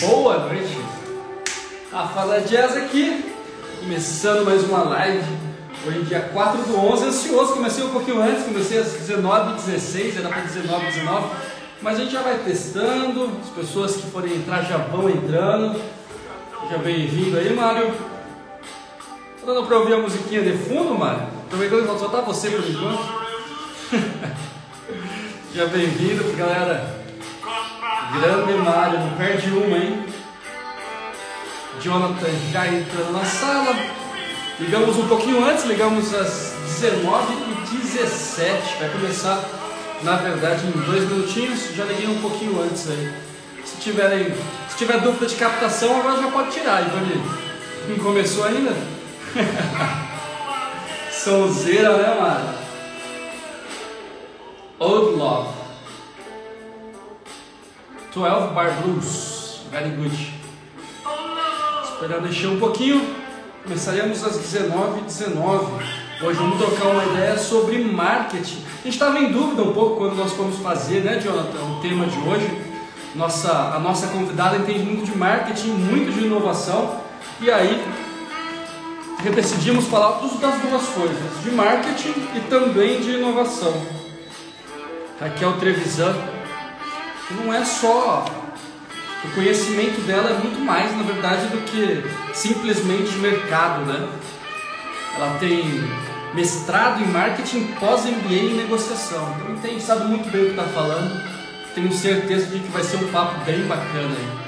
Boa noite. A Fala Jazz aqui, começando mais uma live. Hoje, dia 4 do 11, ansioso. Comecei um pouquinho antes, comecei às 19h16, era para 19 19 Mas a gente já vai testando, as pessoas que forem entrar já vão entrando. Seja bem-vindo aí, Mário. Tá dando para ouvir a musiquinha de fundo, Mário? Aproveitando que só tá você por enquanto. Seja bem-vindo, galera. Grande Mário, não perde uma, hein? Jonathan já entrando na sala. Ligamos um pouquinho antes, ligamos às 19h17. Vai começar, na verdade, em dois minutinhos. Já liguei um pouquinho antes aí. Se tiverem, se tiver dúvida de captação, agora já pode tirar, Ivani. Não começou ainda? Sonzeira, né, Mário? Old Love. 12 Bar Blues. Very good. Esperar deixar um pouquinho. Começaremos às 19h19. 19. Hoje vamos trocar uma ideia sobre marketing. A gente estava em dúvida um pouco quando nós fomos fazer, né, Jonathan, o tema de hoje. Nossa, a nossa convidada entende muito de marketing, muito de inovação. E aí decidimos falar das duas coisas, de marketing e também de inovação. Raquel Trevisan não é só. O conhecimento dela é muito mais, na verdade, do que simplesmente mercado, né? Ela tem mestrado em marketing pós-MBA em negociação. Então entende, sabe muito bem o que está falando. Tenho certeza de que vai ser um papo bem bacana aí.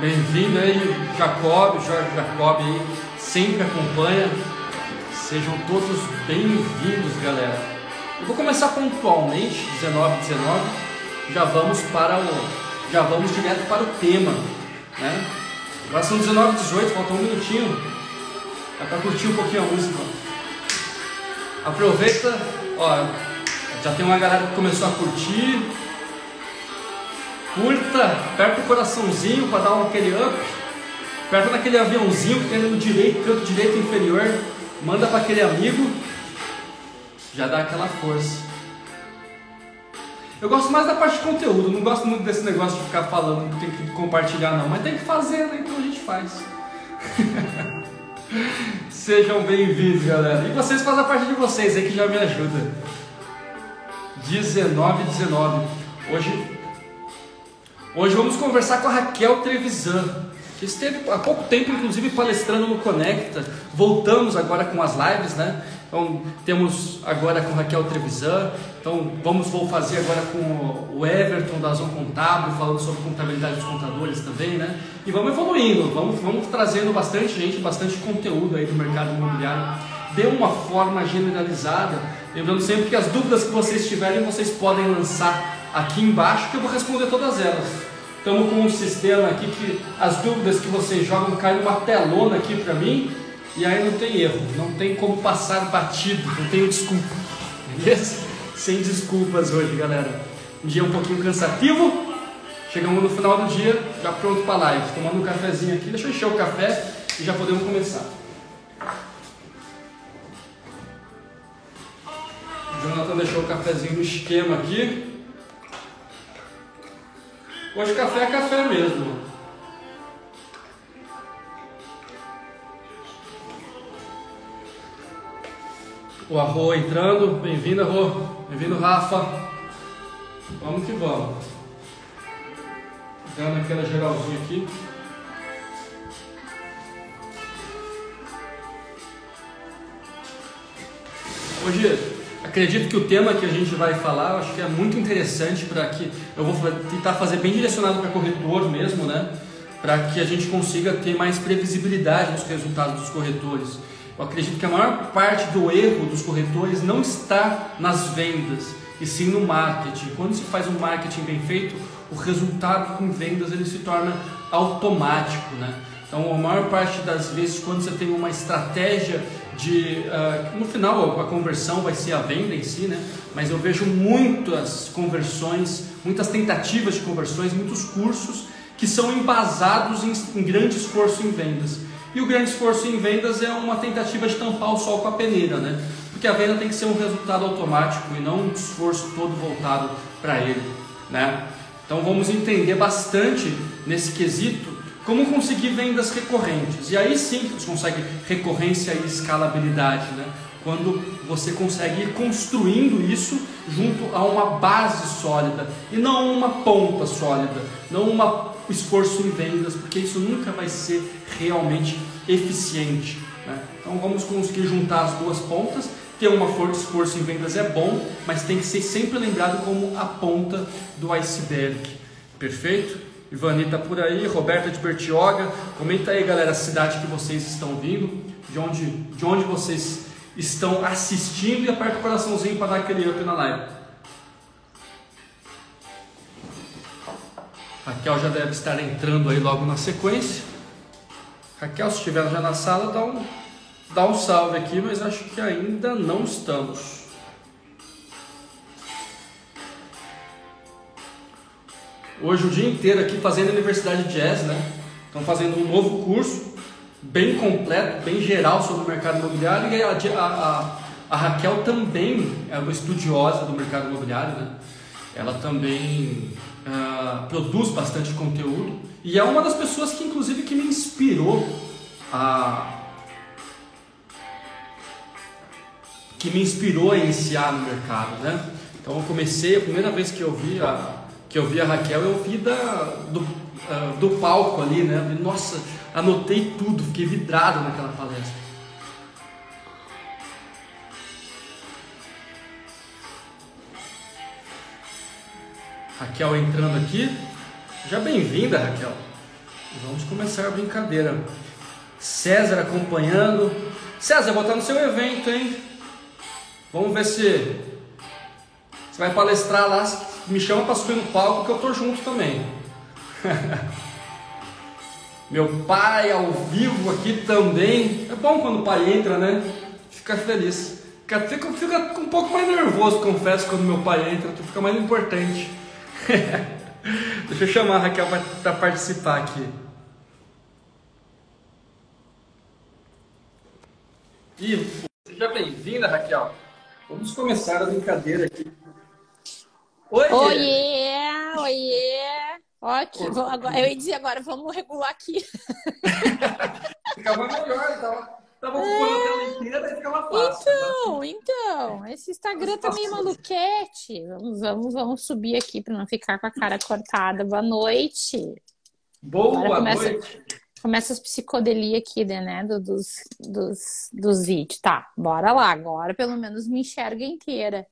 Bem-vindo aí, Jacob, Jorge Jacob aí, sempre acompanha. Sejam todos bem-vindos, galera. Eu vou começar pontualmente, 19 19, já vamos para o já vamos direto para o tema, né? Agora são 19 18, faltou um minutinho. Dá para curtir um pouquinho a música. Aproveita, ó, já tem uma galera que começou a curtir. Curta, aperta o coraçãozinho para dar aquele up. Aperta naquele aviãozinho que tem no direito, canto direito inferior. Manda para aquele amigo já dá aquela força. Eu gosto mais da parte de conteúdo, não gosto muito desse negócio de ficar falando que tem que compartilhar não, mas tem que fazer, né? Então a gente faz. Sejam bem-vindos, galera. E vocês fazem a parte de vocês aí que já me ajuda. 19 19. Hoje Hoje vamos conversar com a Raquel Trevisan, que esteve há pouco tempo, inclusive, palestrando no Conecta. Voltamos agora com as lives, né? Então, temos agora com Raquel Trevisan, então vamos vou fazer agora com o Everton da Zon Contábil, falando sobre contabilidade dos contadores também, né? E vamos evoluindo, vamos, vamos trazendo bastante gente, bastante conteúdo aí do mercado imobiliário de uma forma generalizada. Lembrando sempre que as dúvidas que vocês tiverem, vocês podem lançar aqui embaixo, que eu vou responder todas elas. Estamos com um sistema aqui que as dúvidas que vocês jogam caem numa telona aqui para mim e aí não tem erro, não tem como passar batido, não tenho desculpa. Beleza? Sem desculpas hoje, galera. Um dia um pouquinho cansativo. Chegamos no final do dia, já pronto para live. Tomando um cafezinho aqui. Deixa eu encher o café e já podemos começar. O Jonathan deixou o cafezinho no esquema aqui. Hoje café é café mesmo. O Arro entrando, bem-vindo Arro, bem-vindo Rafa. Vamos que vamos. Dando aquela geralzinha aqui. Hoje, acredito que o tema que a gente vai falar, acho que é muito interessante para que eu vou tentar fazer bem direcionado para corretor mesmo, né? Para que a gente consiga ter mais previsibilidade nos resultados dos corretores. Eu acredito que a maior parte do erro dos corretores não está nas vendas, e sim no marketing. Quando se faz um marketing bem feito, o resultado com vendas ele se torna automático, né? Então, a maior parte das vezes, quando você tem uma estratégia de, uh, no final, a conversão vai ser a venda em si, né? Mas eu vejo muitas conversões, muitas tentativas de conversões, muitos cursos que são embasados em, em grande esforço em vendas. E o grande esforço em vendas é uma tentativa de tampar o sol com a peneira, né? Porque a venda tem que ser um resultado automático e não um esforço todo voltado para ele, né? Então vamos entender bastante nesse quesito como conseguir vendas recorrentes. E aí sim você consegue recorrência e escalabilidade, né? Quando você consegue ir construindo isso junto a uma base sólida e não uma ponta sólida, não um esforço em vendas, porque isso nunca vai ser realmente eficiente. Né? Então vamos conseguir juntar as duas pontas. Ter uma forte esforço em vendas é bom, mas tem que ser sempre lembrado como a ponta do iceberg. Perfeito? Ivani está por aí, Roberta de Bertioga. Comenta aí, galera, a cidade que vocês estão vindo, de onde, de onde vocês estão assistindo e aperta o coraçãozinho para dar aquele up na live. Raquel já deve estar entrando aí logo na sequência. Raquel, se estiver já na sala, dá um, dá um salve aqui, mas acho que ainda não estamos. hoje o dia inteiro aqui fazendo a Universidade Jazz, né? Estão fazendo um novo curso, bem completo, bem geral sobre o mercado imobiliário e a, a, a Raquel também é uma estudiosa do mercado imobiliário, né? Ela também uh, produz bastante conteúdo e é uma das pessoas que inclusive que me inspirou a que me inspirou a iniciar no mercado, né? Então eu comecei, a primeira vez que eu vi a, que eu vi a Raquel, eu vi da, do, uh, do palco ali, né? Nossa, anotei tudo, fiquei vidrado naquela palestra. Raquel entrando aqui. Já bem-vinda, Raquel. Vamos começar a brincadeira. César acompanhando. César, vou estar no seu evento, hein? Vamos ver se você vai palestrar lá me chama para subir no palco que eu tô junto também. Meu pai ao vivo aqui também. É bom quando o pai entra, né? Fica feliz. Fica, fica, fica um pouco mais nervoso, confesso, quando meu pai entra, fica mais importante. Deixa eu chamar a Raquel para participar aqui. E seja bem-vinda, Raquel. Vamos começar a brincadeira aqui. Oi! Oiê! Oiê! Ótimo. Agora, eu ia dizer agora, vamos regular aqui. ficava melhor, então. Tava ocupando é... a tela inteira e ficava fácil. Então, né? então. Esse Instagram tá meio maluquete. Vamos, vamos, vamos subir aqui para não ficar com a cara cortada. Boa noite. Boa começa, noite. Começa as psicodelias aqui, né? Dos, dos, dos vídeos. Tá, bora lá. Agora pelo menos me enxerga inteira.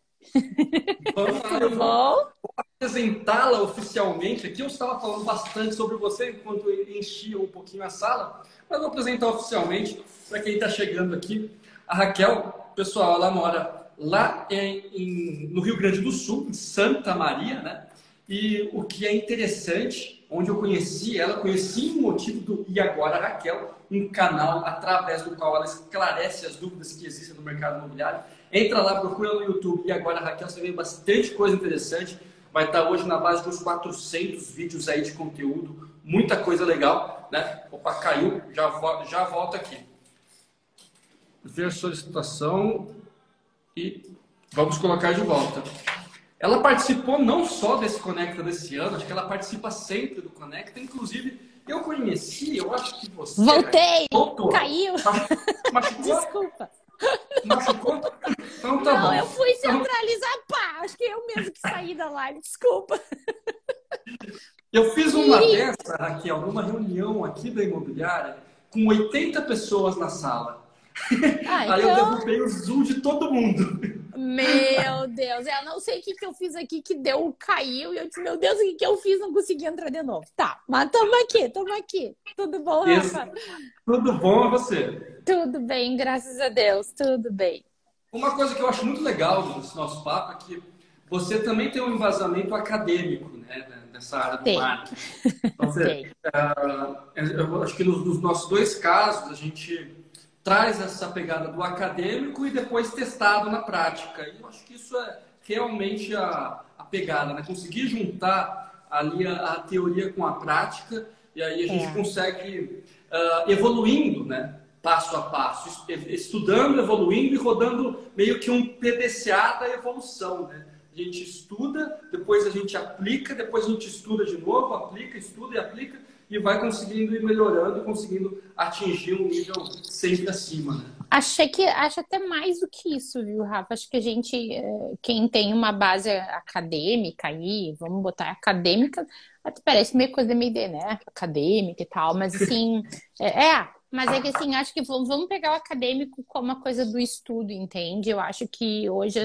Vamos lá, Tudo? Vou apresentá-la oficialmente aqui. Eu estava falando bastante sobre você enquanto enchia um pouquinho a sala, mas vou apresentar oficialmente para quem está chegando aqui. A Raquel, pessoal, ela mora lá em, em, no Rio Grande do Sul, em Santa Maria, né? E o que é interessante, onde eu conheci ela, conheci o motivo do E Agora Raquel, um canal através do qual ela esclarece as dúvidas que existem no mercado imobiliário. Entra lá, procura no YouTube. E agora, Raquel, você vê bastante coisa interessante. Vai estar hoje na base dos 400 vídeos aí de conteúdo. Muita coisa legal, né? Opa, caiu. Já, já volta aqui. Ver solicitação e vamos colocar de volta. Ela participou não só desse Conecta desse ano, acho que ela participa sempre do Conecta. Inclusive, eu conheci, eu acho que você... Voltei! Voltou. Caiu! Machucou? Desculpa. Machucou? Então tá não, bom. eu fui centralizar, pá, acho que eu mesmo que saí da live, desculpa. Eu fiz uma dessa, Raquel, numa reunião aqui da imobiliária, com 80 pessoas na sala. Ah, Aí eu então derrubei o Zoom de todo mundo. Meu Deus, eu não sei o que, que eu fiz aqui que deu, caiu, e eu disse, meu Deus, o que, que eu fiz? Não consegui entrar de novo. Tá, mas tamo aqui, tamo aqui. Tudo bom, Rafa? Tudo bom a você? Tudo bem, graças a Deus, tudo bem. Uma coisa que eu acho muito legal desse nosso papo é que você também tem um embasamento acadêmico, né? Nessa área do tem. marketing. Então, você, uh, eu acho que nos, nos nossos dois casos, a gente traz essa pegada do acadêmico e depois testado na prática. E eu acho que isso é realmente a, a pegada, né? Conseguir juntar ali a, a teoria com a prática e aí a gente é. consegue uh, evoluindo, né? Passo a passo, estudando, evoluindo e rodando meio que um PDCA da evolução, né? A gente estuda, depois a gente aplica, depois a gente estuda de novo, aplica, estuda e aplica e vai conseguindo ir melhorando e conseguindo atingir um nível sempre acima, né? Achei que acho até mais do que isso, viu, Rafa? Acho que a gente, eh, quem tem uma base acadêmica aí, vamos botar acadêmica, parece meio coisa meio de, né? Acadêmica e tal, mas assim, é, é, mas é que assim, acho que vamos pegar o acadêmico como uma coisa do estudo, entende? Eu acho que hoje,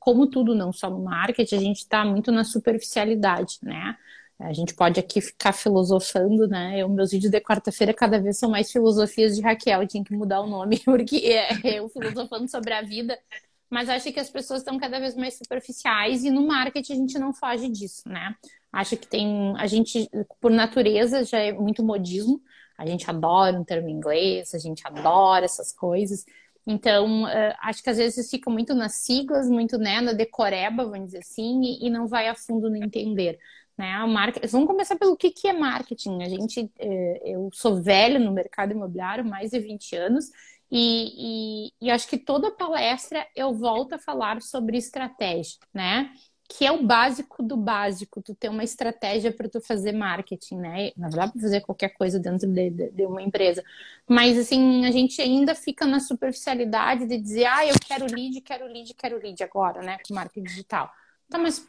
como tudo, não só no marketing, a gente está muito na superficialidade, né? A gente pode aqui ficar filosofando, né? Eu, meus vídeos de quarta-feira cada vez são mais filosofias de Raquel, eu tinha que mudar o nome, porque é eu filosofando sobre a vida. Mas acho que as pessoas estão cada vez mais superficiais e no marketing a gente não foge disso, né? Acho que tem. A gente, por natureza, já é muito modismo. A gente adora um termo inglês, a gente adora essas coisas. Então, acho que às vezes fica muito nas siglas, muito né, na decoreba, vamos dizer assim, e não vai a fundo no entender. Né? A marca... Vamos começar pelo que, que é marketing. A gente, é, eu sou velha no mercado imobiliário, mais de 20 anos, e, e, e, acho que toda palestra eu volto a falar sobre estratégia, né? Que é o básico do básico, tu ter uma estratégia para tu fazer marketing, né? Na verdade, para fazer qualquer coisa dentro de, de, uma empresa. Mas assim, a gente ainda fica na superficialidade de dizer, ah, eu quero lead, quero lead, quero lead agora, né? Com marketing digital. Tá, mas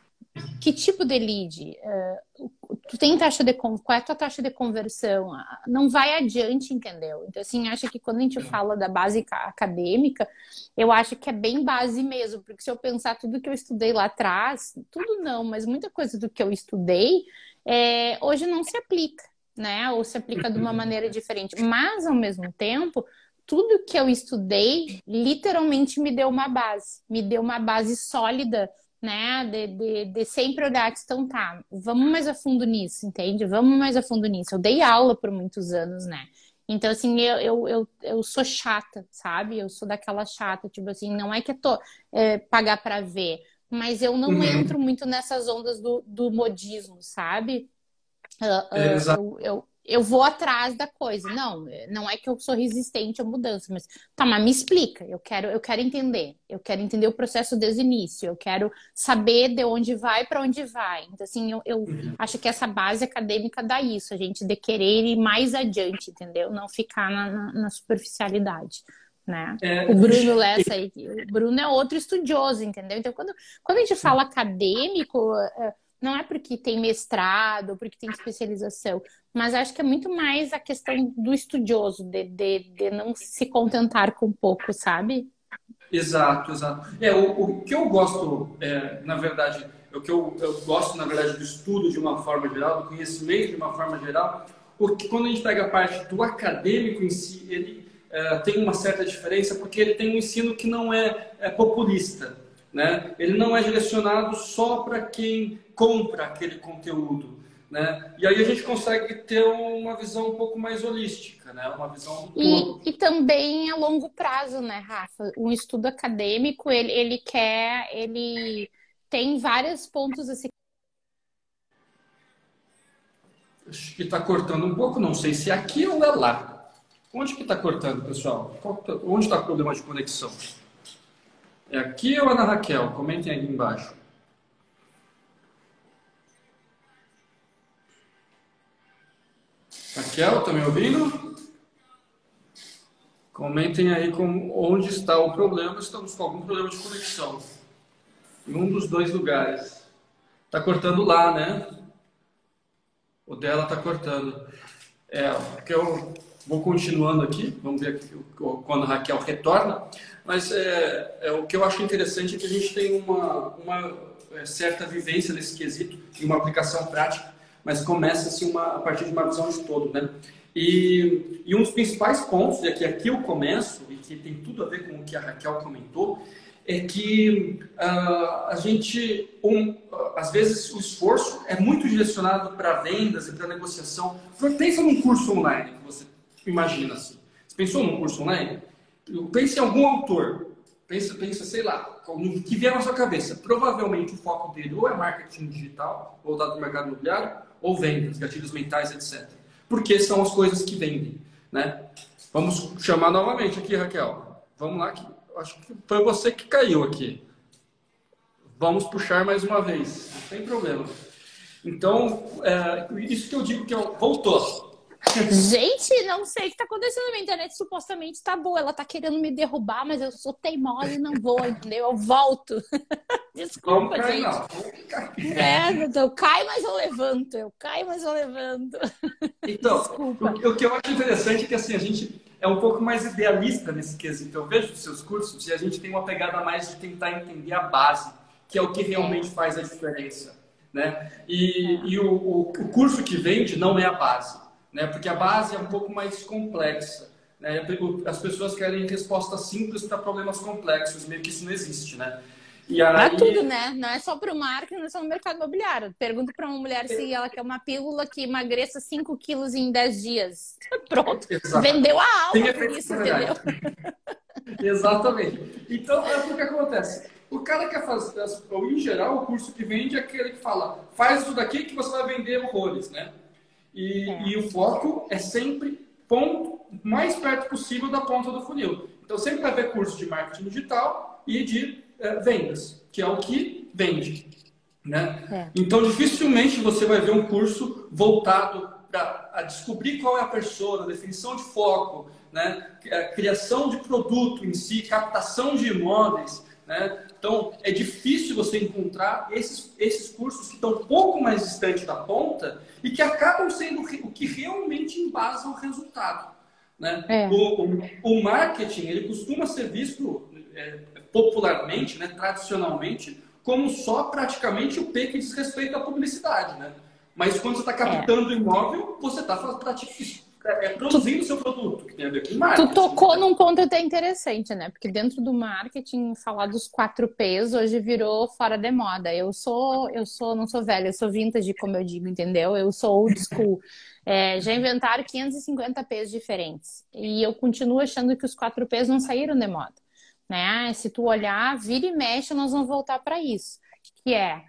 que tipo de lead? Uh, tu tem taxa de qual é a tua taxa de conversão? Ah, não vai adiante, entendeu? Então, assim, acho que quando a gente fala da base acadêmica, eu acho que é bem base mesmo, porque se eu pensar tudo que eu estudei lá atrás, tudo não, mas muita coisa do que eu estudei, é, hoje não se aplica, né? Ou se aplica de uma maneira diferente. Mas, ao mesmo tempo, tudo que eu estudei literalmente me deu uma base, me deu uma base sólida né? De, de, de sempre olhar que então tá, vamos mais a fundo nisso, entende? Vamos mais a fundo nisso. Eu dei aula por muitos anos, né? Então, assim, eu, eu, eu, eu sou chata, sabe? Eu sou daquela chata, tipo assim, não é que eu tô é, pagar para ver, mas eu não uhum. entro muito nessas ondas do, do modismo, sabe? Uh, uh, eu, eu, eu vou atrás da coisa. Não, não é que eu sou resistente à mudança, mas tá, mas me explica. Eu quero, eu quero entender. Eu quero entender o processo desde o início. Eu quero saber de onde vai para onde vai. Então, assim, eu, eu uhum. acho que essa base acadêmica dá isso, a gente de querer ir mais adiante, entendeu? Não ficar na, na, na superficialidade. Né? É, o Bruno Lessa aí, o Bruno é outro estudioso, entendeu? Então, quando, quando a gente fala acadêmico, é, não é porque tem mestrado, porque tem especialização, mas acho que é muito mais a questão do estudioso, de, de, de não se contentar com pouco, sabe? Exato, exato. É, o, o que eu gosto, é, na verdade, o que eu, eu gosto, na verdade, do estudo de uma forma geral, do conhecimento de uma forma geral, porque quando a gente pega a parte do acadêmico em si, ele é, tem uma certa diferença, porque ele tem um ensino que não é, é populista. Né? Ele não é direcionado só para quem compra aquele conteúdo. Né? E aí a gente consegue ter uma visão um pouco mais holística, né? Uma visão e, e, também a longo prazo, né, Rafa? Um estudo acadêmico, ele, ele quer, ele tem vários pontos assim. Acho que está cortando um pouco, não sei se é aqui ou é lá. Onde que está cortando, pessoal? Tá, onde está o problema de conexão? É aqui ou é na Raquel? Comentem aí embaixo. Raquel, tá me ouvindo? Comentem aí com onde está o problema. Estamos com algum problema de conexão. Em um dos dois lugares. Tá cortando lá, né? O dela tá cortando. É, que eu vou continuando aqui. Vamos ver aqui, quando a Raquel retorna. Mas é, é, o que eu acho interessante é que a gente tem uma, uma é, certa vivência nesse quesito e uma aplicação prática mas começa-se assim, a partir de uma visão de todo, né? E, e, um dos principais pontos, e aqui, aqui eu começo, e que tem tudo a ver com o que a Raquel comentou, é que uh, a gente, um, uh, às vezes, o esforço é muito direcionado para vendas e para negociação. Pensa num curso online que você imagina assim. Você pensou num curso online? Pense em algum autor. Pensa, pensa, sei lá, no que vier na sua cabeça. Provavelmente o foco dele ou é marketing digital, voltado para o mercado imobiliário, ou vendas, gatilhos mentais, etc. Porque são as coisas que vendem, né? Vamos chamar novamente aqui, Raquel. Vamos lá, que acho que foi você que caiu aqui. Vamos puxar mais uma vez, não tem problema. Então, é, isso que eu digo que eu, voltou. Gente, não sei o que está acontecendo. Minha internet supostamente está boa. Ela está querendo me derrubar, mas eu sou teimosa e não vou, entendeu? Eu volto. Desculpa, gente. É, eu caio, mas eu levanto. Eu caio, mas eu levanto. Então, Desculpa. O, o que eu acho interessante é que assim, a gente é um pouco mais idealista nesse quesito. Eu vejo os seus cursos e a gente tem uma pegada mais de tentar entender a base, que é o que realmente faz a diferença. Né? E, e o, o, o curso que vende não é a base né? porque a base é um pouco mais complexa. Né? As pessoas querem respostas simples para problemas complexos, meio que isso não existe, né? E aí... Para tudo, né? Não é só para o marketing, não é só no mercado imobiliário. Pergunto para uma mulher se ela quer uma pílula que emagreça 5 quilos em 10 dias. Pronto. Exato. Vendeu a alma por isso, entendeu? Exatamente. Então, é o que acontece. O cara quer fazer, ou em geral, o curso que vende é aquele que fala, faz isso daqui que você vai vender horrores, né? E, é. e o foco é sempre ponto mais perto possível da ponta do funil. Então sempre vai haver curso de marketing digital e de é, vendas, que é o que vende. Né? É. Então dificilmente você vai ver um curso voltado para descobrir qual é a pessoa, definição de foco, né? A criação de produto em si, captação de imóveis. Né? Então, é difícil você encontrar esses, esses cursos que estão um pouco mais distantes da ponta e que acabam sendo o que realmente embasa o resultado. Né? É. O, o, o, marketing ele costuma ser visto é, popularmente, né, tradicionalmente, como só praticamente o P que diz respeito à publicidade. Né? Mas quando você está captando é. imóvel, você está praticamente é, é produzindo o seu produto, que tem a ver com marketing. Tu tocou num ponto até interessante, né? Porque dentro do marketing, falar dos quatro P's hoje virou fora de moda. Eu sou, eu sou, não sou velha, eu sou vintage, como eu digo, entendeu? Eu sou old school. É, já inventaram 550 P's diferentes. E eu continuo achando que os quatro P's não saíram de moda. Né? Se tu olhar, vira e mexe, nós vamos voltar para isso. Que é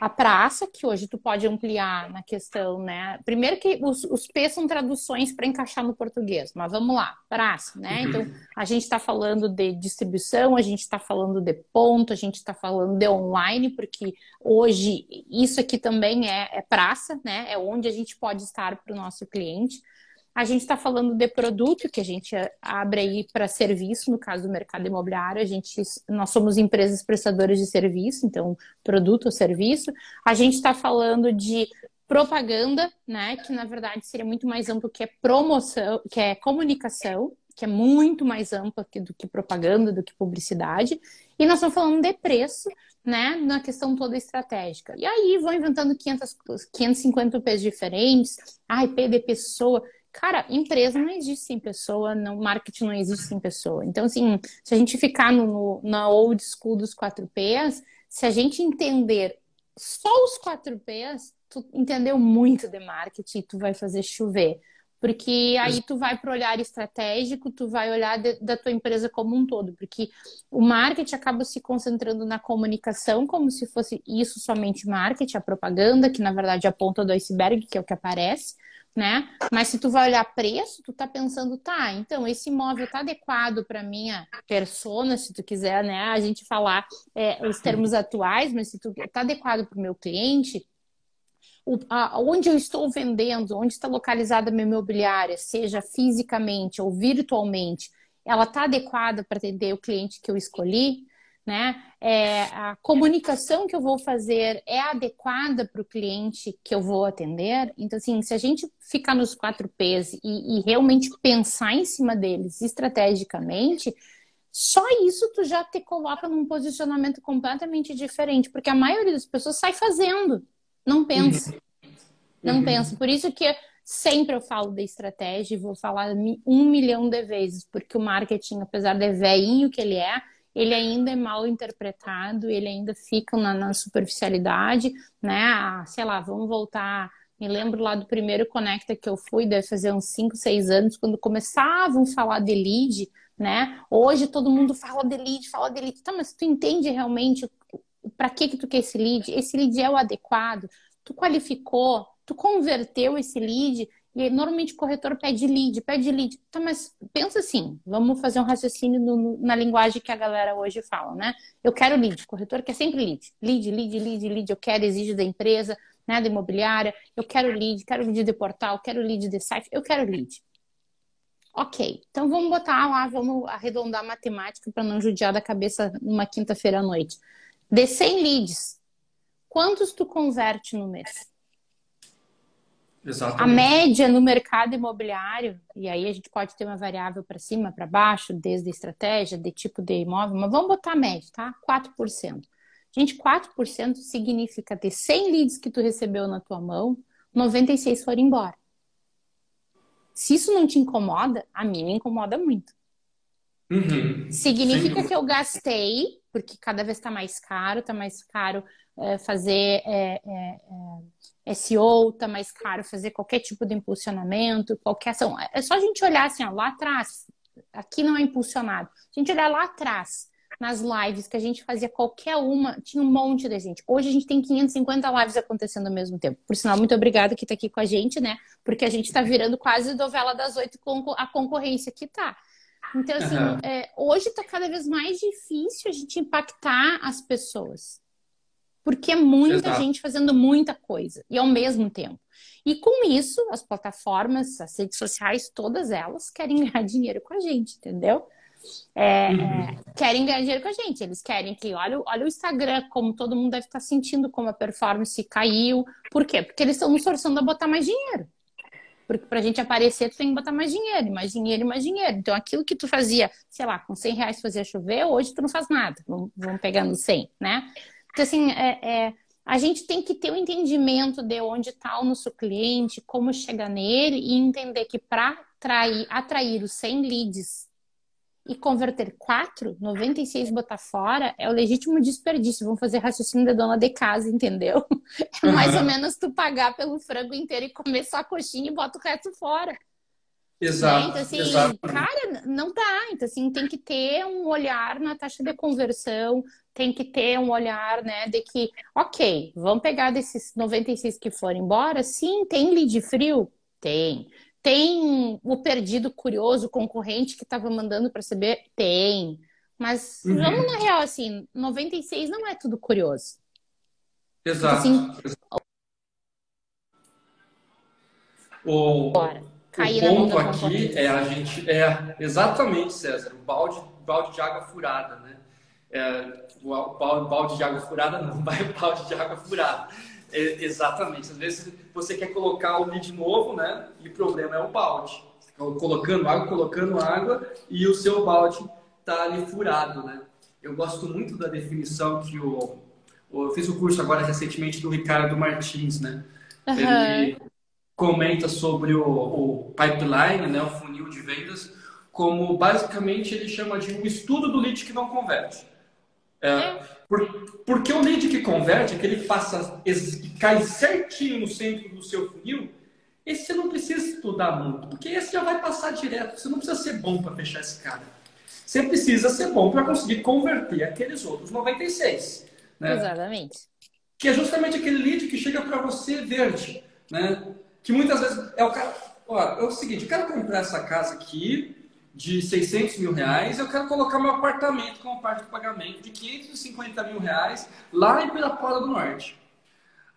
a praça, que hoje tu pode ampliar na questão, né? Primeiro que os, os P são traduções para encaixar no português, mas vamos lá, praça, né? Uhum. Então, a gente está falando de distribuição, a gente está falando de ponto, a gente está falando de online, porque hoje isso aqui também é, é praça, né? É onde a gente pode estar para o nosso cliente. A gente está falando de produto que a gente abre aí para serviço, no caso do mercado imobiliário, a gente, nós somos empresas prestadoras de serviço, então produto ou serviço. A gente está falando de propaganda, né, que na verdade seria muito mais amplo que é promoção, que é comunicação, que é muito mais ampla do que propaganda, do que publicidade. E nós estamos falando de preço, né, na questão toda estratégica. E aí vão inventando 500, 550 P's diferentes, ah, IP de pessoa. Cara, empresa não existe sem pessoa, não, marketing não existe sem pessoa. Então, assim, se a gente ficar no, na old school dos 4Ps, se a gente entender só os 4Ps, tu entendeu muito de marketing, tu vai fazer chover. Porque aí tu vai para o olhar estratégico, tu vai olhar de, da tua empresa como um todo. Porque o marketing acaba se concentrando na comunicação, como se fosse isso somente marketing, a propaganda, que na verdade é a ponta do iceberg, que é o que aparece né? Mas se tu vai olhar preço, tu tá pensando, tá, então esse imóvel tá adequado para minha persona, se tu quiser, né? A gente falar é, os termos atuais, mas se tu tá adequado para o meu cliente, o, a, onde eu estou vendendo, onde está localizada a minha imobiliária, seja fisicamente ou virtualmente, ela está adequada para atender o cliente que eu escolhi? Né? É, a comunicação que eu vou fazer é adequada para o cliente que eu vou atender. Então, assim, se a gente ficar nos quatro P's e, e realmente pensar em cima deles estrategicamente, só isso tu já te coloca num posicionamento completamente diferente, porque a maioria das pessoas sai fazendo, não pensa. Uhum. Não uhum. pensa. Por isso que sempre eu falo da estratégia e vou falar um milhão de vezes, porque o marketing, apesar de veinho que ele é, ele ainda é mal interpretado, ele ainda fica na, na superficialidade, né? Ah, sei lá, vamos voltar. Me lembro lá do primeiro Conecta que eu fui, deve fazer uns 5, 6 anos, quando começavam a falar de lead, né? Hoje todo mundo fala de lead, fala de lead. Tá, mas tu entende realmente para que que tu quer esse lead? Esse lead é o adequado? Tu qualificou? Tu converteu esse lead E aí, normalmente o corretor pede lead, pede lead. Tá, mas pensa assim, vamos fazer um raciocínio no, na linguagem que a galera hoje fala, né? Eu quero lead, o corretor quer sempre lead. Lead, lead, lead, lead, eu quero, exige da empresa, né, da imobiliária, eu quero lead, quero lead de portal, quero lead de site, eu quero lead. Ok, então vamos botar lá, vamos arredondar a matemática para não judiar da cabeça numa quinta-feira à noite. De 100 leads, quantos tu converte no mês? Exatamente. A média no mercado imobiliário, e aí a gente pode ter uma variável para cima, para baixo, desde estratégia, de tipo de imóvel, mas vamos botar a média, tá? 4%. Gente, 4% significa ter 100 leads que tu recebeu na tua mão, 96 foram embora. Se isso não te incomoda, a mim me incomoda muito. Uhum. Significa que eu gastei, porque cada vez está mais caro, está mais caro é, fazer é, é, SEO, tá mais caro fazer qualquer tipo de impulsionamento, qualquer ação. É só a gente olhar assim, ó, lá atrás, aqui não é impulsionado. A gente olhar lá atrás, nas lives que a gente fazia qualquer uma, tinha um monte de gente. Hoje a gente tem 550 lives acontecendo ao mesmo tempo. Por sinal, muito obrigada que está aqui com a gente, né? Porque a gente está virando quase novela das oito com a concorrência que tá. Então, assim, uhum. é, hoje está cada vez mais difícil a gente impactar as pessoas. Porque é muita Exato. gente fazendo muita coisa e ao mesmo tempo. E com isso, as plataformas, as redes sociais, todas elas querem ganhar dinheiro com a gente, entendeu? É, uhum. é, querem ganhar dinheiro com a gente. Eles querem que, olha, olha o Instagram, como todo mundo deve estar sentindo, como a performance caiu. Por quê? Porque eles estão nos forçando a botar mais dinheiro. Porque pra gente aparecer, tu tem que botar mais dinheiro, mais dinheiro, mais dinheiro. Então, aquilo que tu fazia, sei lá, com 100 reais fazia chover, hoje tu não faz nada. Vamos, vamos pegando 100, né? Então, assim, é, é, a gente tem que ter o um entendimento de onde está o nosso cliente, como chegar nele e entender que para atrair, atrair os 100 leads e converter 4, 96 botar fora, é o legítimo desperdício. Vamos fazer raciocínio da dona de casa, entendeu? É mais uhum. ou menos tu pagar pelo frango inteiro e comer só a coxinha e bota o resto fora. Exato. Né? Então, assim, exato. cara, não dá. Então, assim, tem que ter um olhar na taxa de conversão, tem que ter um olhar, né, de que, ok, vamos pegar desses 96 que foram embora? Sim, tem lead frio? Tem. Tem o perdido curioso, concorrente que estava mandando para saber? Tem. Mas uhum. vamos na real, assim, 96 não é tudo curioso. Exato. Assim, o, o ponto aqui é a gente. É, exatamente, César, o balde, balde de água furada, né? É, o balde de água furada não, vai balde de água furada. É, exatamente. Às vezes você quer colocar o lead novo, né? E o problema é o balde. Colocando água, colocando água e o seu balde tá ali furado, né? Eu gosto muito da definição que o, o eu fiz o um curso agora recentemente do Ricardo Martins, né? Uhum. Ele comenta sobre o, o pipeline, né? O funil de vendas, como basicamente ele chama de um estudo do lead que não converte. É, é, por, porque o lead que converte, que ele passa, que cai certinho no centro do seu funil, esse você não precisa estudar muito, porque esse já vai passar direto. Você não precisa ser bom para fechar esse cara. Você precisa ser bom para conseguir converter aqueles outros 96. Né? Exatamente. Que é justamente aquele lead que chega para você verde. Né? Que muitas vezes é o cara. Ó, é o seguinte, eu quero comprar essa casa aqui, de 600 mil reais, eu quero colocar meu apartamento como parte do pagamento de 550 mil reais lá em Pirapora do Norte.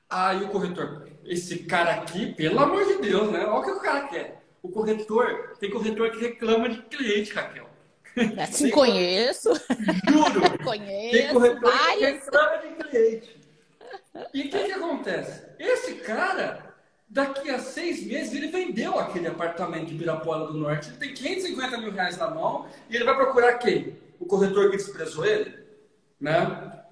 Aí o corretor, esse cara aqui, pelo amor de Deus, né? Olha o que o cara quer. O corretor, tem corretor que reclama de cliente, Raquel. Assim conheço. Juro. conheço. Tem corretor vários. que reclama de cliente. E o que, que acontece? Esse cara Daqui a seis meses ele vendeu aquele apartamento de Pirapora do Norte. Ele tem 550 mil reais na mão e ele vai procurar quem? O corretor que desprezou ele? Né?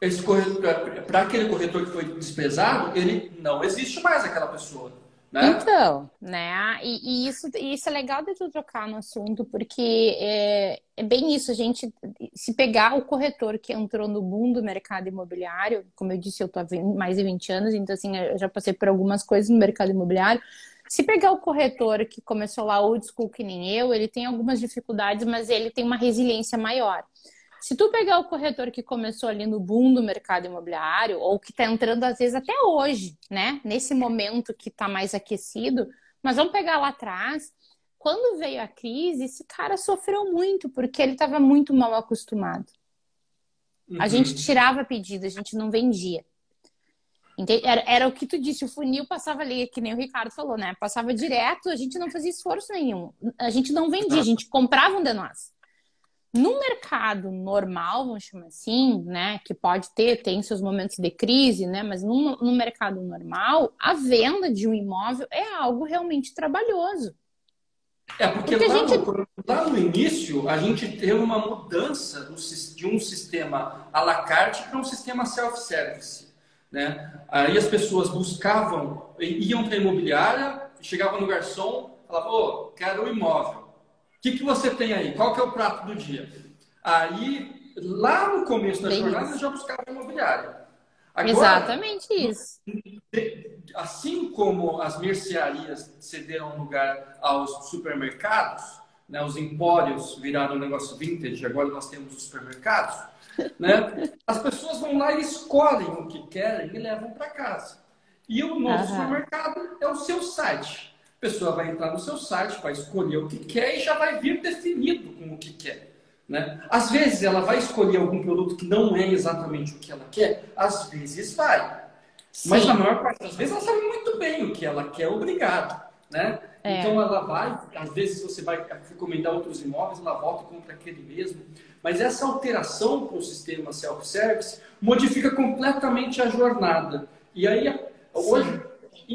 Esse corretor, para aquele corretor que foi desprezado, ele não existe mais aquela pessoa. Né? Então, né? E, e, isso, isso é legal de tu trocar no assunto, porque é, é, bem isso, a gente se pegar o corretor que entrou no mundo do mercado imobiliário, como eu disse, eu tô há mais de 20 anos, então assim, eu já passei por algumas coisas no mercado imobiliário. Se pegar o corretor que começou lá old school que nem eu, ele tem algumas dificuldades, mas ele tem uma resiliência maior. Se tu pegar o corretor que começou ali no boom do mercado imobiliário, ou que está entrando às vezes até hoje, né? Nesse momento que está mais aquecido, Mas vamos pegar lá atrás. Quando veio a crise, esse cara sofreu muito, porque ele estava muito mal acostumado. Uhum. A gente tirava pedido, a gente não vendia. Era, era, o que tu disse, o funil passava ali, que nem o Ricardo falou, né? Passava direto, a gente não fazia esforço nenhum. A gente não vendia, a gente comprava um de nós. No mercado normal, vamos chamar assim, né? Que pode ter, tem seus momentos de crise, né? Mas no, no mercado normal, a venda de um imóvel é algo realmente trabalhoso. É, porque, porque lá, gente... no, lá, no, início a gente teve uma mudança de um sistema à la carte para um sistema self-service. Né? Aí as pessoas buscavam, iam para a imobiliária, chegavam no garçom, falavam, ô, quero o imóvel. O que, que você tem aí? Qual que é o prato do dia? Aí, lá no começo da Bem jornada, já buscavam a imobiliária. Agora, Exatamente isso. Assim como as mercearias cederam lugar aos supermercados, né, os empórios viraram um negócio vintage, agora nós temos os supermercados, né? As pessoas vão lá e escolhem o que querem e levam para casa. E o nosso uhum. supermercado é o seu site. A pessoa vai entrar no seu site, vai escolher o que quer e já vai vir definido com o que quer. Né? Às vezes ela vai escolher algum produto que não é exatamente o que ela quer, às vezes vai. Sim. Mas na maior parte das vezes ela sabe muito bem o que ela quer, obrigado. Né? É. Então ela vai, às vezes você vai recomendar outros imóveis, ela volta e compra aquele mesmo. Mas essa alteração para o sistema self-service modifica completamente a jornada. E aí, hoje,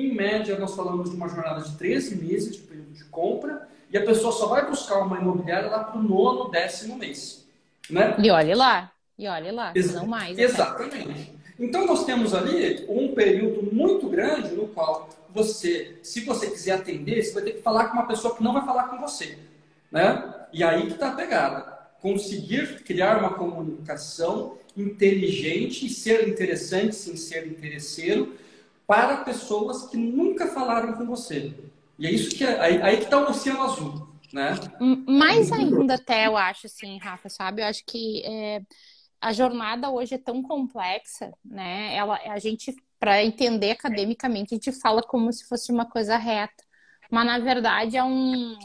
em média, nós falamos de uma jornada de 13 meses de período de compra, e a pessoa só vai buscar uma imobiliária lá para o nono, décimo mês. Né? E olhe lá, e olhe lá, Ex não mais. Exatamente. Então, nós temos ali um período muito grande no qual você, se você quiser atender, você vai ter que falar com uma pessoa que não vai falar com você. Né? E aí que está a pegada conseguir criar uma comunicação inteligente e ser interessante sem ser interesseiro para pessoas que nunca falaram com você. E é isso que é, aí, aí que está o oceano azul, né? Mais ainda até eu acho assim, Rafa, sabe? Eu acho que é, a jornada hoje é tão complexa, né? Ela, a gente para entender academicamente a gente fala como se fosse uma coisa reta, mas na verdade é um,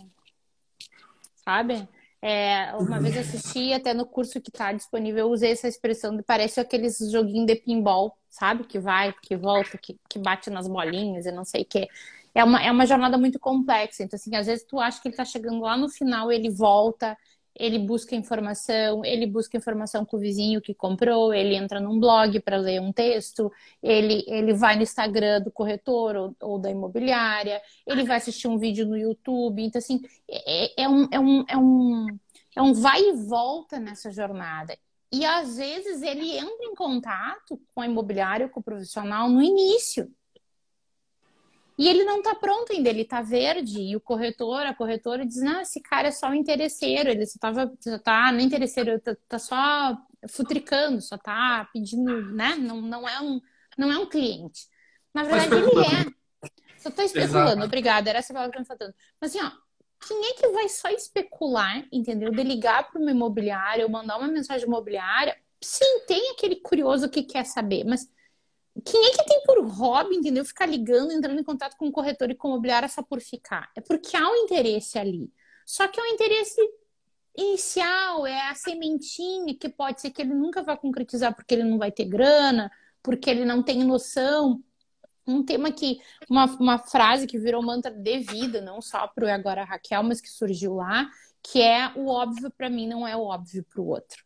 sabe? É, uma vez assisti até no curso que está disponível, eu usei essa expressão de parece aqueles joguinhos de pinball, sabe? Que vai, que volta, que, que bate nas bolinhas e não sei o que. É uma, é uma jornada muito complexa. Então, assim, às vezes tu acha que ele está chegando lá no final, ele volta, ele busca informação, ele busca informação com o vizinho que comprou, ele entra num blog para ler um texto, ele, ele vai no Instagram do corretor ou, ou, da imobiliária, ele vai assistir um vídeo no YouTube. Então, assim, é, é, um, é, um, é, um, é um vai e volta nessa jornada. E às vezes ele entra em contato com a imobiliária com o profissional no início. E ele não está pronto ainda, ele está verde. E o corretor, a corretora diz: Não, esse cara é só um interesseiro, ele só, tava, só tá, não é interesseiro, tá, tá só futricando, só tá pedindo, né? Não, não, é, um, não é um cliente. Na verdade, ele é. Só estou especulando, Exato. obrigada, era essa palavra que eu falando. Mas assim, ó, quem é que vai só especular, entendeu? De ligar para uma imobiliária ou mandar uma mensagem imobiliária? Sim, tem aquele curioso que quer saber, mas quem é que tem por hobby, entendeu? Ficar ligando, entrando em contato com o corretor e com o imobiliário só por ficar. É porque há um interesse ali. Só que é um interesse inicial, é a sementinha que pode ser que ele nunca vá concretizar porque ele não vai ter grana, porque ele não tem noção. Um tema que, uma, uma frase que virou mantra de vida, não só para o agora Raquel, mas que surgiu lá, que é o óbvio para mim não é o óbvio para o outro.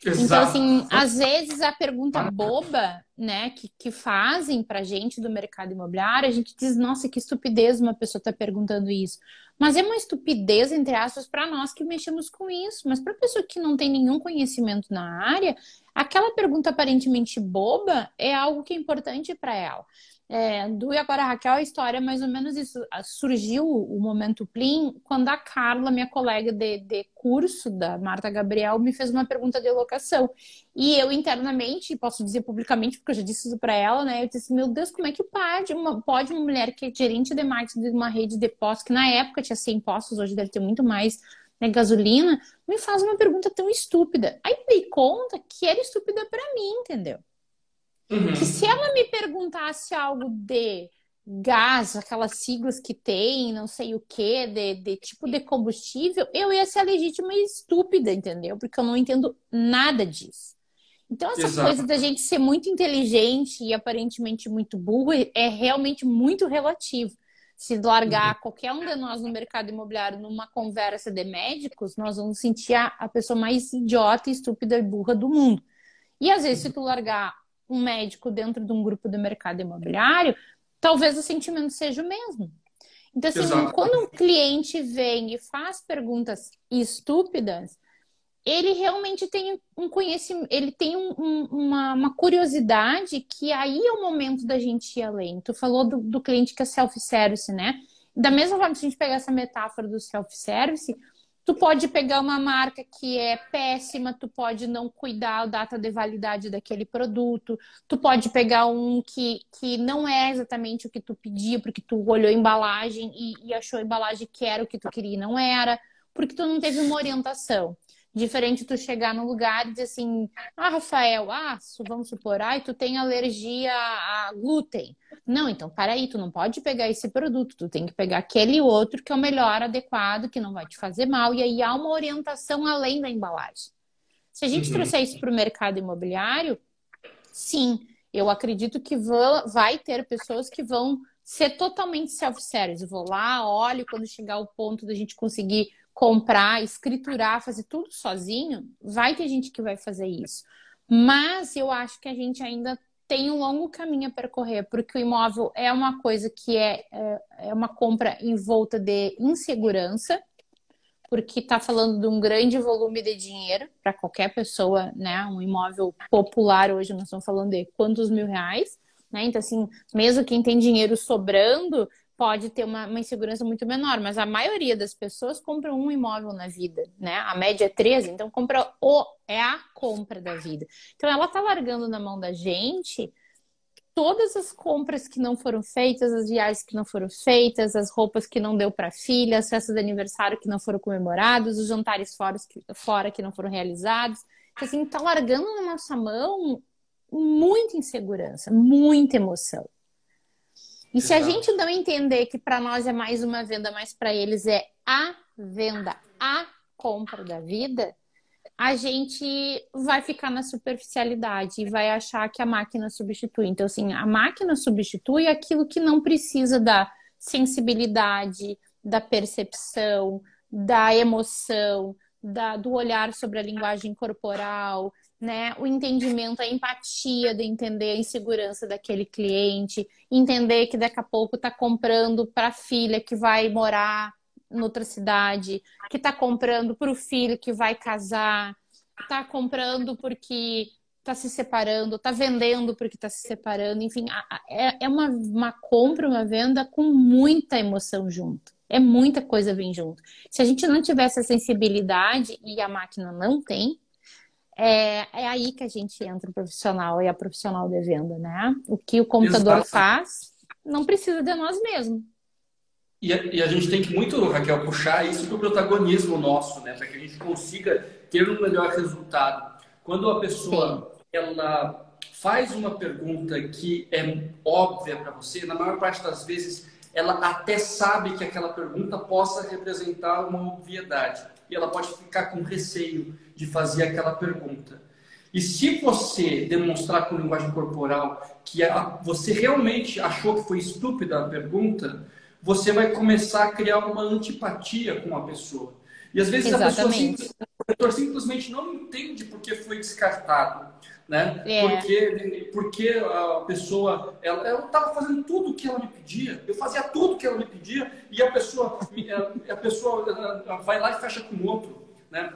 Então, Exato. Então, assim, às vezes a pergunta boba, né, que, que fazem pra gente do mercado imobiliário, a gente diz, nossa, que estupidez uma pessoa tá perguntando isso. Mas é uma estupidez, entre aspas, para nós que mexemos com isso. Mas para pessoa que não tem nenhum conhecimento na área, aquela pergunta aparentemente boba é algo que é importante para ela. É, do E Agora Raquel, a história é mais ou menos isso. Surgiu o momento Plim quando a Carla, minha colega de, de curso da Marta Gabriel, me fez uma pergunta de locação. E eu internamente, posso dizer publicamente, porque eu já disse isso para ela, né? Eu disse, meu Deus, como é que pode uma, pode uma mulher que é gerente de marketing de uma rede de postos, que na época tinha 100 postos, hoje deve ter muito mais, né, gasolina, me faz uma pergunta tão estúpida. Aí me dei conta que era estúpida para mim, entendeu? Uhum. Que se ela me perguntasse algo de gás, aquelas siglas que tem, não sei o que, de, de, tipo de combustível, eu ia ser legítima e estúpida, entendeu? Porque eu não entendo nada disso. Então, essa Exato. coisa da gente ser muito inteligente e aparentemente muito burro é realmente muito relativo. Se largar uhum. qualquer um de nós no mercado imobiliário numa conversa de médicos, nós vamos sentir a, a pessoa mais idiota, estúpida e burra do mundo. E às vezes, se tu largar um médico dentro de um grupo do mercado imobiliário, talvez o sentimento seja o mesmo. Então, assim, Exato. quando um cliente vem e faz perguntas estúpidas, ele realmente tem um conhecimento, ele tem um, um, uma, uma, curiosidade que aí é o momento da gente ir além. Tu falou do, do cliente que é self-service, né? Da mesma forma que a gente pegar essa metáfora do self-service, tu pode pegar uma marca que é péssima, tu pode não cuidar da data de validade daquele produto, tu pode pegar um que, que não é exatamente o que tu pedia, porque tu olhou a embalagem e, e achou a embalagem que era o que tu queria e não era, porque tu não teve uma orientação. Diferente tu chegar no lugar e dizer assim, ah, Rafael, ah, vamos supor, ah, tu tem alergia a glúten. Não, então, peraí, tu não pode pegar esse produto, tu tem que pegar aquele outro que é o melhor, adequado, que não vai te fazer mal, e aí há uma orientação além da embalagem. Se a gente uhum. trouxer isso para o mercado imobiliário, sim, eu acredito que vai ter pessoas que vão ser totalmente self-service. Vou lá, olho, quando chegar o ponto da gente conseguir comprar, escriturar, fazer tudo sozinho, vai ter gente que vai fazer isso. Mas eu acho que a gente ainda tem um longo caminho a percorrer, porque o imóvel é uma coisa que é, é, é uma compra em volta de insegurança, porque está falando de um grande volume de dinheiro para qualquer pessoa, né? Um imóvel popular hoje, nós estamos falando de quantos mil reais, né? Então, assim, mesmo quem tem dinheiro sobrando, pode ter uma, uma, insegurança muito menor, mas a maioria das pessoas compram um imóvel na vida, né? A média é 13, então compra o é a compra da vida. Então ela tá largando na mão da gente todas as compras que não foram feitas, as viagens que não foram feitas, as roupas que não deu para filha, as festas de aniversário que não foram comemorados, os jantares fora, fora que não foram realizados. Então, assim, tá largando na nossa mão muita insegurança, muita emoção. E se a gente não entender que para nós é mais uma venda, mas para eles é a venda, a compra da vida, a gente vai ficar na superficialidade e vai achar que a máquina substitui. Então, assim, a máquina substitui aquilo que não precisa da sensibilidade, da percepção, da emoção, da, do olhar sobre a linguagem corporal, né? O entendimento, a empatia de entender a insegurança daquele cliente, entender que daqui a pouco está comprando para a filha que vai morar noutra cidade, que está comprando para o filho que vai casar, está comprando porque está se separando, está vendendo porque está se separando, enfim, é, é uma, uma compra, uma venda com muita emoção junto. É muita coisa vem junto. Se a gente não tivesse a sensibilidade, e a máquina não tem, é, é aí que a gente entra o profissional e a profissional de venda, né? O que o computador Exato. faz não precisa de nós mesmos. E a, e a, gente tem que muito, Raquel, puxar isso para o protagonismo nosso, né? Para que a gente consiga ter um melhor resultado. Quando a pessoa Sim. ela faz uma pergunta que é óbvia para você, na maior parte das vezes ela até sabe que aquela pergunta possa representar uma obviedade e ela pode ficar com receio de fazer aquela pergunta. E se você demonstrar com linguagem corporal que a, você realmente achou que foi estúpida a pergunta, você vai começar a criar uma antipatia com a pessoa. E às vezes Exatamente. a pessoa o simplesmente não entende por que foi descartado né? É. Porque, porque a pessoa, ela estava fazendo tudo o que ela me pedia, eu fazia tudo o que ela me pedia e a pessoa, a pessoa vai lá e fecha com outro, né?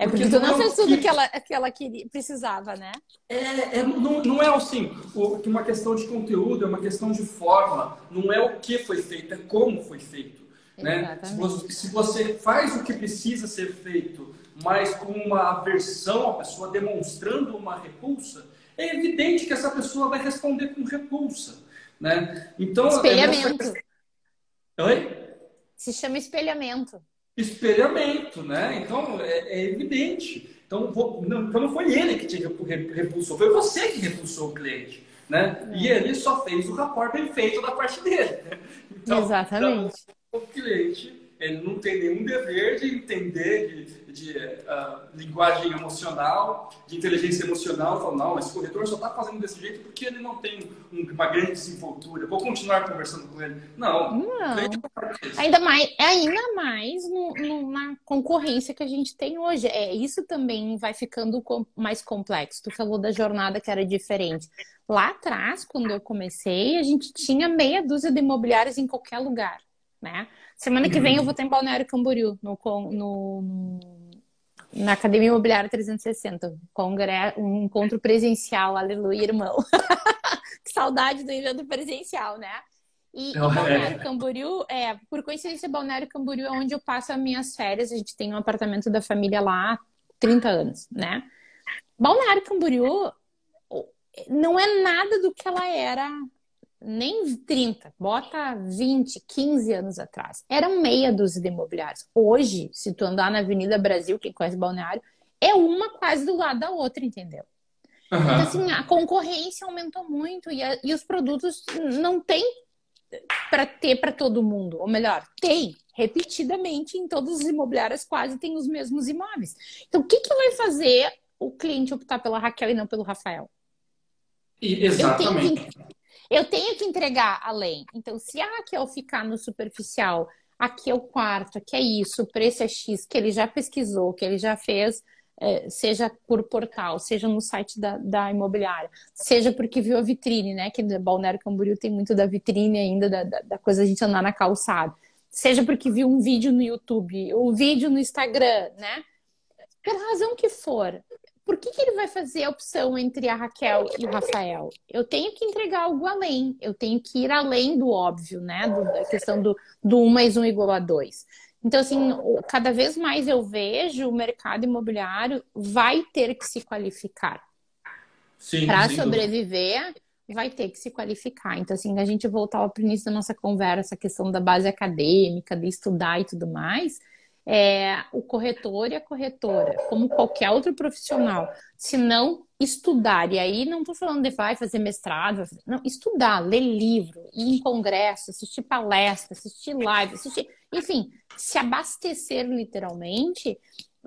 É porque, porque tu não, não fez tudo que ela, que ela queria, precisava, né? É, é, não, não é assim, uma questão de conteúdo, é uma questão de forma, não é o que foi feito, é como foi feito. Né? Se você, se você faz o que precisa ser feito mas com uma aversão, a pessoa demonstrando uma repulsa, é evidente que essa pessoa vai responder com repulsa. Né? Então, é espelhamento. Essa... Oi? Se chama espelhamento. Espelhamento, né? Então, é, é evidente. Então, não, então, não foi ele que te repulsou, foi você que repulsou o cliente. né? E ele só fez o rapport bem feito da parte dele. Então, Exatamente. Então, o cliente ele não tem nenhum dever de entender de, de uh, linguagem emocional, de inteligência emocional. Fala, não, esse corretor só está fazendo desse jeito porque ele não tem um, uma grande desenvoltura. Vou continuar conversando com ele. Não. não. Ainda mais, ainda mais no, no, na concorrência que a gente tem hoje. É, isso também vai ficando mais complexo. Tu falou da jornada que era diferente. Lá atrás, quando eu comecei, a gente tinha meia dúzia de imobiliários em qualquer lugar, né? Semana que vem eu vou estar em Balneário Camboriú, no, no, na Academia Imobiliária 360, congresso, um encontro presencial, aleluia, irmão. que saudade do evento presencial, né? E, e Balneário Camboriú, é, por coincidência, Balneário Camboriú é onde eu passo as minhas férias. A gente tem um apartamento da família lá há 30 anos, né? Balneário Camboriú não é nada do que ela era nem 30, bota 20, 15 anos atrás. Eram meia dúzia de imobiliários. Hoje, se tu andar na Avenida Brasil, quem conhece Balneário, é uma quase do lado da outra, entendeu? Uhum. Então, assim, a concorrência aumentou muito e, a, e os produtos não tem para ter para todo mundo. Ou melhor, tem repetidamente em todos os imobiliários quase tem os mesmos imóveis. Então, o que, que vai fazer o cliente optar pela Raquel e não pelo Rafael? E, exatamente. Eu tenho que, eu tenho que entregar além. Então, se a Raquel ficar no superficial, aqui é o quarto, aqui é isso, o preço é X, que ele já pesquisou, que ele já fez, é, seja por portal, seja no site da, da imobiliária, seja porque viu a vitrine, né? Que no Balneário Camboriú tem muito da vitrine ainda, da, da, da coisa a gente andar na calçada. Seja porque viu um vídeo no YouTube, um vídeo no Instagram, né? Pela razão que for, por que, que ele vai fazer a opção entre a Raquel e o Rafael? Eu tenho que entregar algo além, eu tenho que ir além do óbvio, né? Do, da questão do, do 1 mais 1 igual a 2. Então, assim, cada vez mais eu vejo o mercado imobiliário vai ter que se qualificar. Para sobreviver, vai ter que se qualificar. Então, assim, a gente voltar ao início da nossa conversa, a questão da base acadêmica, de estudar e tudo mais é, o corretor e a corretora, como qualquer outro profissional, se não estudar, e aí não estou falando de vai fazer mestrado, não, estudar, ler livro, ir em congresso, assistir palestra, assistir live, assistir, enfim, se abastecer literalmente,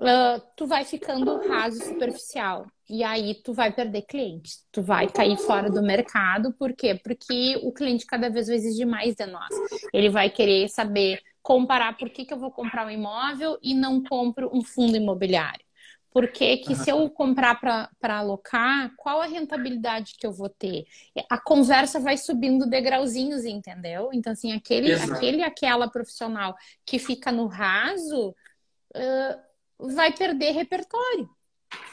uh, tu vai ficando raso superficial. E aí tu vai perder clientes, tu vai cair fora do mercado, por quê? Porque o cliente cada vez vai exigir mais de nós. Ele vai querer saber comparar por que, que eu vou comprar um imóvel e não compro um fundo imobiliário. Porque que se eu comprar para alocar, qual a rentabilidade que eu vou ter? A conversa vai subindo degrauzinhos, entendeu? Então, assim, aquele, aquele aquela profissional que fica no raso uh, vai perder repertório.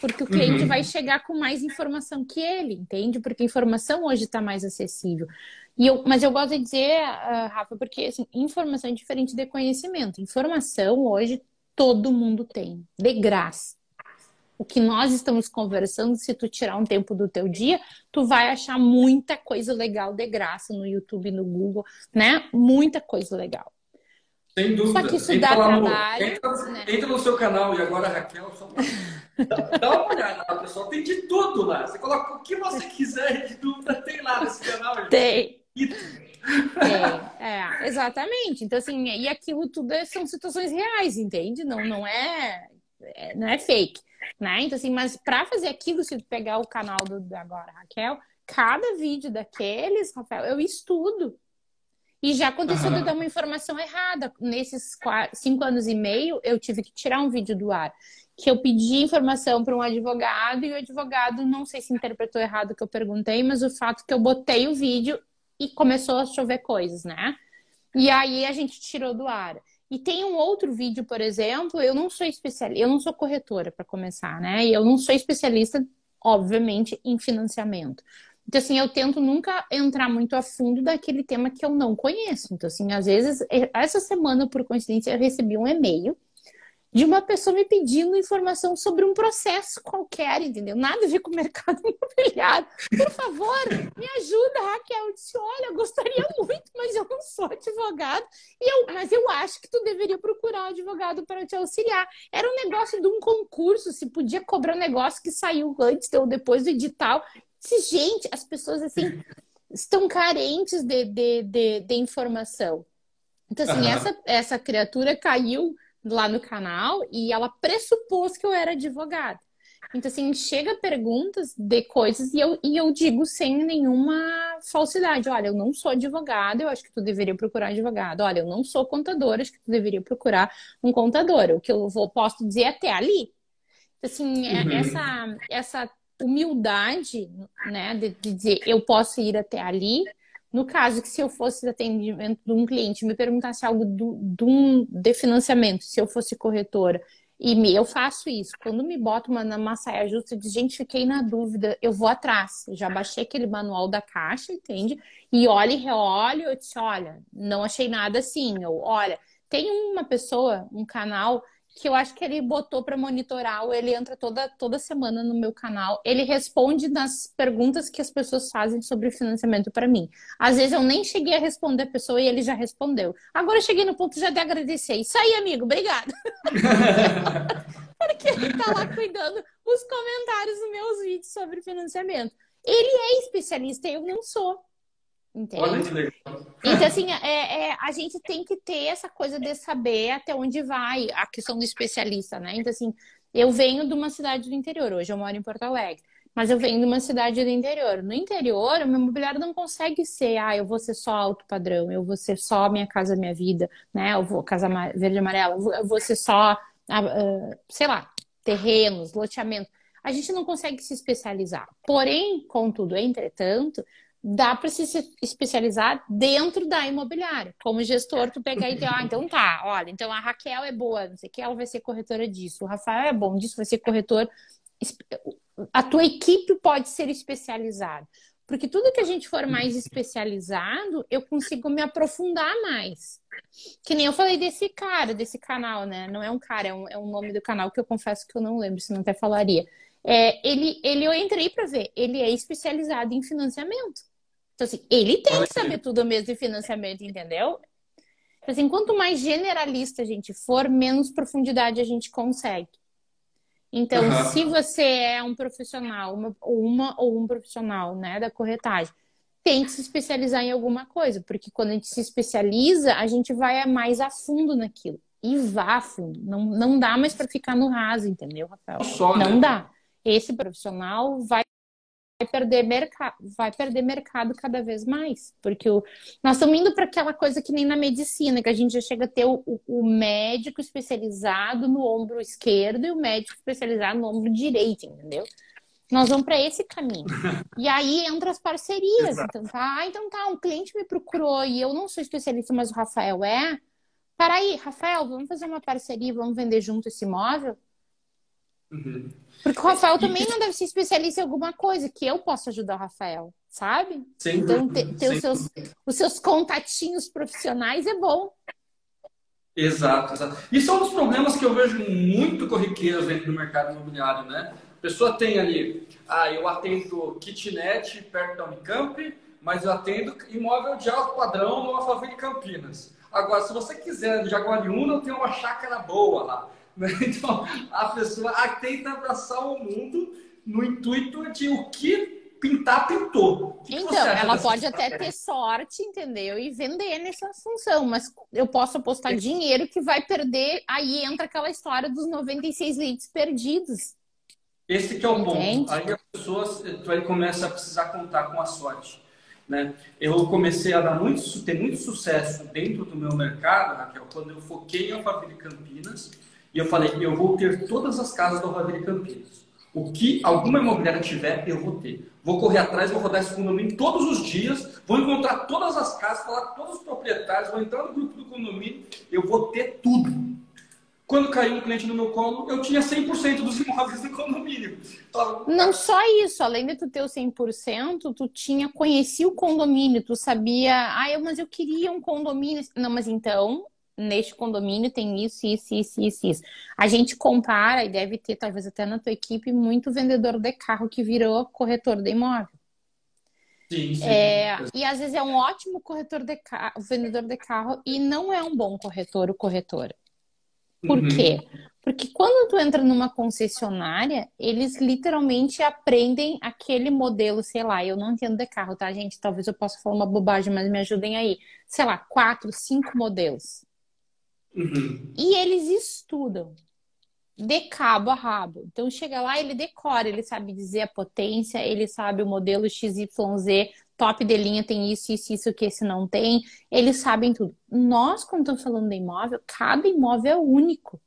Porque o cliente uhum. vai chegar com mais informação que ele, entende? Porque a informação hoje está mais acessível. E eu, mas eu gosto de dizer, uh, Rafa, porque assim, informação é diferente de conhecimento. Informação hoje todo mundo tem, de graça. O que nós estamos conversando, se tu tirar um tempo do teu dia, tu vai achar muita coisa legal de graça no YouTube, no Google, né? Muita coisa legal. Sem dúvida. Só que isso entra dá trabalho. No, entra, né? entra, no seu canal e agora, Raquel, só dá, dá uma olhada lá, pessoal. Tem de tudo lá. Você coloca o que você quiser de dúvida, tem lá nesse canal. Gente. Tem. É, é, exatamente. Então, assim, e aquilo tudo é, são situações reais, entende? Não, não é, é não é fake, né? Então, assim, mas para fazer aquilo, se tu pegar o canal do, do agora, Raquel, cada vídeo daqueles, Rafael, eu estudo. E já aconteceu uhum. de eu dar uma informação errada. Nesses quatro, cinco anos e meio, eu tive que tirar um vídeo do ar. Que eu pedi informação para um advogado e o advogado, não sei se interpretou errado o que eu perguntei, mas o fato que eu botei o vídeo e começou a chover coisas, né? E aí a gente tirou do ar. E tem um outro vídeo, por exemplo, eu não sou especialista, eu não sou corretora para começar, né? E eu não sou especialista, obviamente, em financiamento. Então, assim, eu tento nunca entrar muito a fundo daquele tema que eu não conheço. Então, assim, às vezes, essa semana, por coincidência, eu recebi um e-mail de uma pessoa me pedindo informação sobre um processo qualquer, entendeu? Nada a ver com o mercado imobiliário. Por favor, me ajuda, Raquel. Eu disse, olha, gostaria muito, mas eu não sou advogado. E eu, mas eu acho que tu deveria procurar um advogado para te auxiliar. Era um negócio de um concurso, se podia cobrar um negócio que saiu antes ou depois do edital. Disse, gente, as pessoas assim estão carentes de, de, de, de informação. Então, assim, uhum. essa, essa criatura caiu lá no canal e ela pressupôs que eu era advogada. Então, assim, chega perguntas de coisas e eu, e eu digo sem nenhuma falsidade. Olha, eu não sou advogada, eu acho que tu deveria procurar advogado. Olha, eu não sou contadora, acho que tu deveria procurar um contador. O que eu vou, posso dizer é até ali. Então, assim, é, uhum. essa, essa humildade, né, de, de dizer eu posso ir até ali, no caso que se eu fosse atendimento de um cliente me perguntasse algo do, do, de financiamento, se eu fosse corretora, e me, eu faço isso. Quando me boto uma, uma saia justa, digo, gente, fiquei na dúvida, eu vou atrás. Já baixei aquele manual da caixa, entende? E olho e reolho, eu disse, olha, não achei nada assim. Eu, olha, tem uma pessoa, um canal que eu acho que ele botou para monitorar, ele entra toda, toda semana no meu canal. Ele responde nas perguntas que as pessoas fazem sobre financiamento para mim. Às vezes eu nem cheguei a responder a pessoa e ele já respondeu. Agora eu cheguei no ponto já de agradecer. Isso aí, amigo, obrigado. Porque ele tá lá cuidando os comentários dos meus vídeos sobre financiamento. Ele é especialista, eu não sou. Entende? Olha que legal. Então, assim, é, é, a gente tem que ter essa coisa de saber até onde vai a questão do especialista, né? Então, assim, eu venho de uma cidade do interior, hoje eu moro em Porto Alegre, mas eu venho de uma cidade do interior. No interior, o meu imobiliário não consegue ser, ah, eu vou ser só alto padrão, eu vou ser só minha casa, minha vida, né? Eu vou casa verde e amarela, eu vou ser só, sei lá, terrenos, loteamento. A gente não consegue se especializar. Porém, contudo, entretanto, dá para se especializar dentro da imobiliária. Como gestor, tu pegar e dizer, ah, então tá, olha, então a Raquel é boa, não sei o que, ela vai ser corretora disso, o Rafael é bom disso, vai ser corretor. A tua equipe pode ser especializada. Porque tudo que a gente for mais especializado, eu consigo me aprofundar mais. Que nem eu falei desse cara, desse canal, né? Não é um cara, é um, é um nome do canal que eu confesso que eu não lembro, senão até falaria. É, ele, ele eu entrei para ver, ele é especializado em financiamento. Então, assim, ele tem que saber tudo mesmo de financiamento, entendeu? Então, assim, quanto mais generalista a gente for, menos profundidade a gente consegue. Então, uhum. se você é um profissional, uma, uma ou um profissional né, da corretagem, tem que se especializar em alguma coisa, porque quando a gente se especializa, a gente vai mais a fundo naquilo. E vá a fundo. Não, não dá mais para ficar no raso, entendeu, Rafael? Só, não né? dá. Esse profissional vai perder mercado, vai perder mercado cada vez mais, porque o, nós estamos indo para aquela coisa que nem na medicina, que a gente já chega a ter o, o, o médico especializado no ombro esquerdo e o médico especializado no ombro direito, entendeu? Nós vamos para esse caminho. E aí entra as parcerias. Então tá, ah, então tá, um cliente me procurou e eu não sou especialista, mas o Rafael é. Peraí, Rafael, vamos fazer uma parceria, vamos vender junto esse imóvel? Uhum. Porque o Rafael também não deve ser especialista em alguma coisa, que eu posso ajudar o Rafael, sabe? Sem então, ter, ter os, seus, os seus contatinhos profissionais é bom. Exato, exato. Isso é um dos problemas que eu vejo muito corriqueiros dentro do mercado imobiliário, né? A pessoa tem ali, ah, eu atendo kitnet perto da Unicamp, mas eu atendo imóvel de alto padrão no Alphaville Campinas. Agora, se você quiser de Jaguariúna, eu tenho uma chácara boa lá. Né? Então, a pessoa tenta abraçar o mundo no intuito de o que pintar, pintou. Que então, ela pode até ter sorte, entendeu? E vender nessa função, mas eu posso apostar dinheiro que vai perder, aí entra aquela história dos 96 leads perdidos. Esse que é o Entende? ponto. Aí as pessoas aí começa a precisar contar com a sorte. Né? Eu comecei a dar muito, ter muito sucesso dentro do meu mercado, Raquel, quando eu foquei em Alphaville Campinas, e eu falei, eu vou ter todas as casas do Alphaville Campinas. O que alguma imobiliária tiver, eu vou ter. Vou correr atrás, vou rodar esse condomínio todos os dias, vou encontrar todas as casas, falar com todos os proprietários, vou entrar no grupo do condomínio, eu vou ter tudo. Quando caiu um cliente no meu colo, eu tinha 100% dos imóveis do condomínio. Não só isso, além de tu ter o 100%, tu tinha conhecia o condomínio, tu sabia, ah, eu, mas eu queria um condomínio. Não, mas então neste condomínio tem isso, isso, isso, isso, isso. A gente compara e deve ter, talvez até na tua equipe, muito vendedor de carro que virou corretor de imóvel. Sim, sim. É, e às vezes é um ótimo corretor de carro, vendedor de carro e não é um bom corretor o corretor. Por uhum. quê? Porque quando tu entra numa concessionária, eles literalmente aprendem aquele modelo, sei lá, eu não entendo de carro, tá, gente? Talvez eu possa falar uma bobagem, mas me ajudem aí. Sei lá, quatro, cinco modelos. Uhum. E eles estudam de cabo a rabo. Então chega lá, ele decora, ele sabe dizer a potência, ele sabe o modelo XYZ, top de linha tem isso, isso, isso que esse não tem. Eles sabem tudo. Nós, quando estamos falando de imóvel, cada imóvel é único.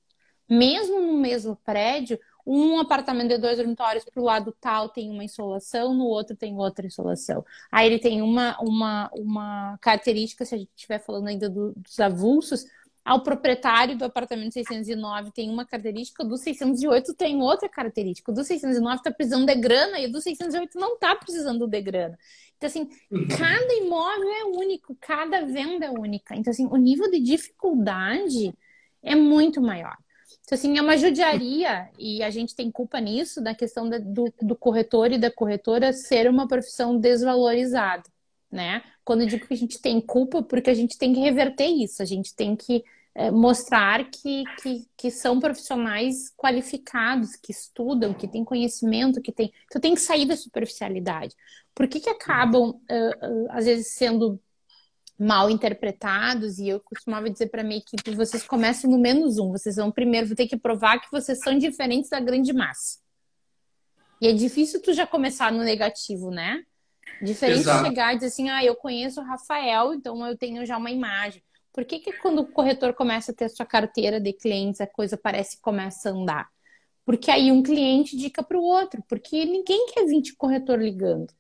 Mesmo no mesmo prédio, um apartamento de dois dormitórios para o lado tal tem uma insolação, no outro tem outra insolação. Aí ele tem uma, uma, uma característica, se a gente estiver falando ainda do, dos avulsos, ao proprietário do apartamento 609 tem uma característica, o do 608 tem outra característica. O do 609 está precisando de grana e o do 608 não está precisando de grana. Então, assim, uhum. cada imóvel é único, cada venda é única. Então, assim, o nível de dificuldade é muito maior. Então, assim, é uma judiaria e a gente tem culpa nisso, da questão do, do corretor e da corretora ser uma profissão desvalorizada né? Quando eu digo que a gente tem culpa, porque a gente tem que reverter isso, a gente tem que é, mostrar que, que, que, são profissionais qualificados, que estudam, que têm conhecimento, que tem. Então tem que sair da superficialidade. Por que, que acabam, uh, uh, às vezes, sendo mal interpretados? E eu costumava dizer para minha equipe: vocês começam no menos um, vocês vão primeiro ter que provar que vocês são diferentes da grande massa. E é difícil tu já começar no negativo, né? Diferente Exato. de chegar e dizer assim, ah, eu conheço o Rafael, então eu tenho já uma imagem. Por que, que quando o corretor começa a ter sua carteira de clientes, a coisa parece que começa a andar? Porque aí um cliente indica para o outro, porque ninguém quer 20 corretor ligando.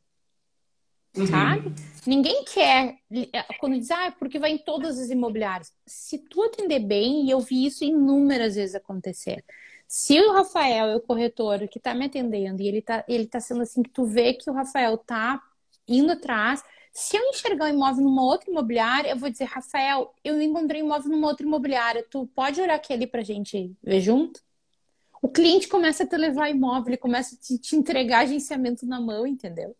Uhum. Sabe? Ninguém quer. É, quando diz, ah, é porque vai em todas as imobiliárias. Se tu atender bem, e eu vi isso inúmeras vezes acontecer. Se o Rafael é o corretor que está me atendendo e ele está ele tá sendo assim, que tu vê que o Rafael tá indo atrás. Se eu enxergar um imóvel numa outra imobiliária, eu vou dizer, Rafael, eu encontrei um imóvel numa outra imobiliária. Tu pode olhar aqui ali pra gente ver junto? O cliente começa a te levar imóvel, ele começa a te, te entregar agenciamento na mão, entendeu?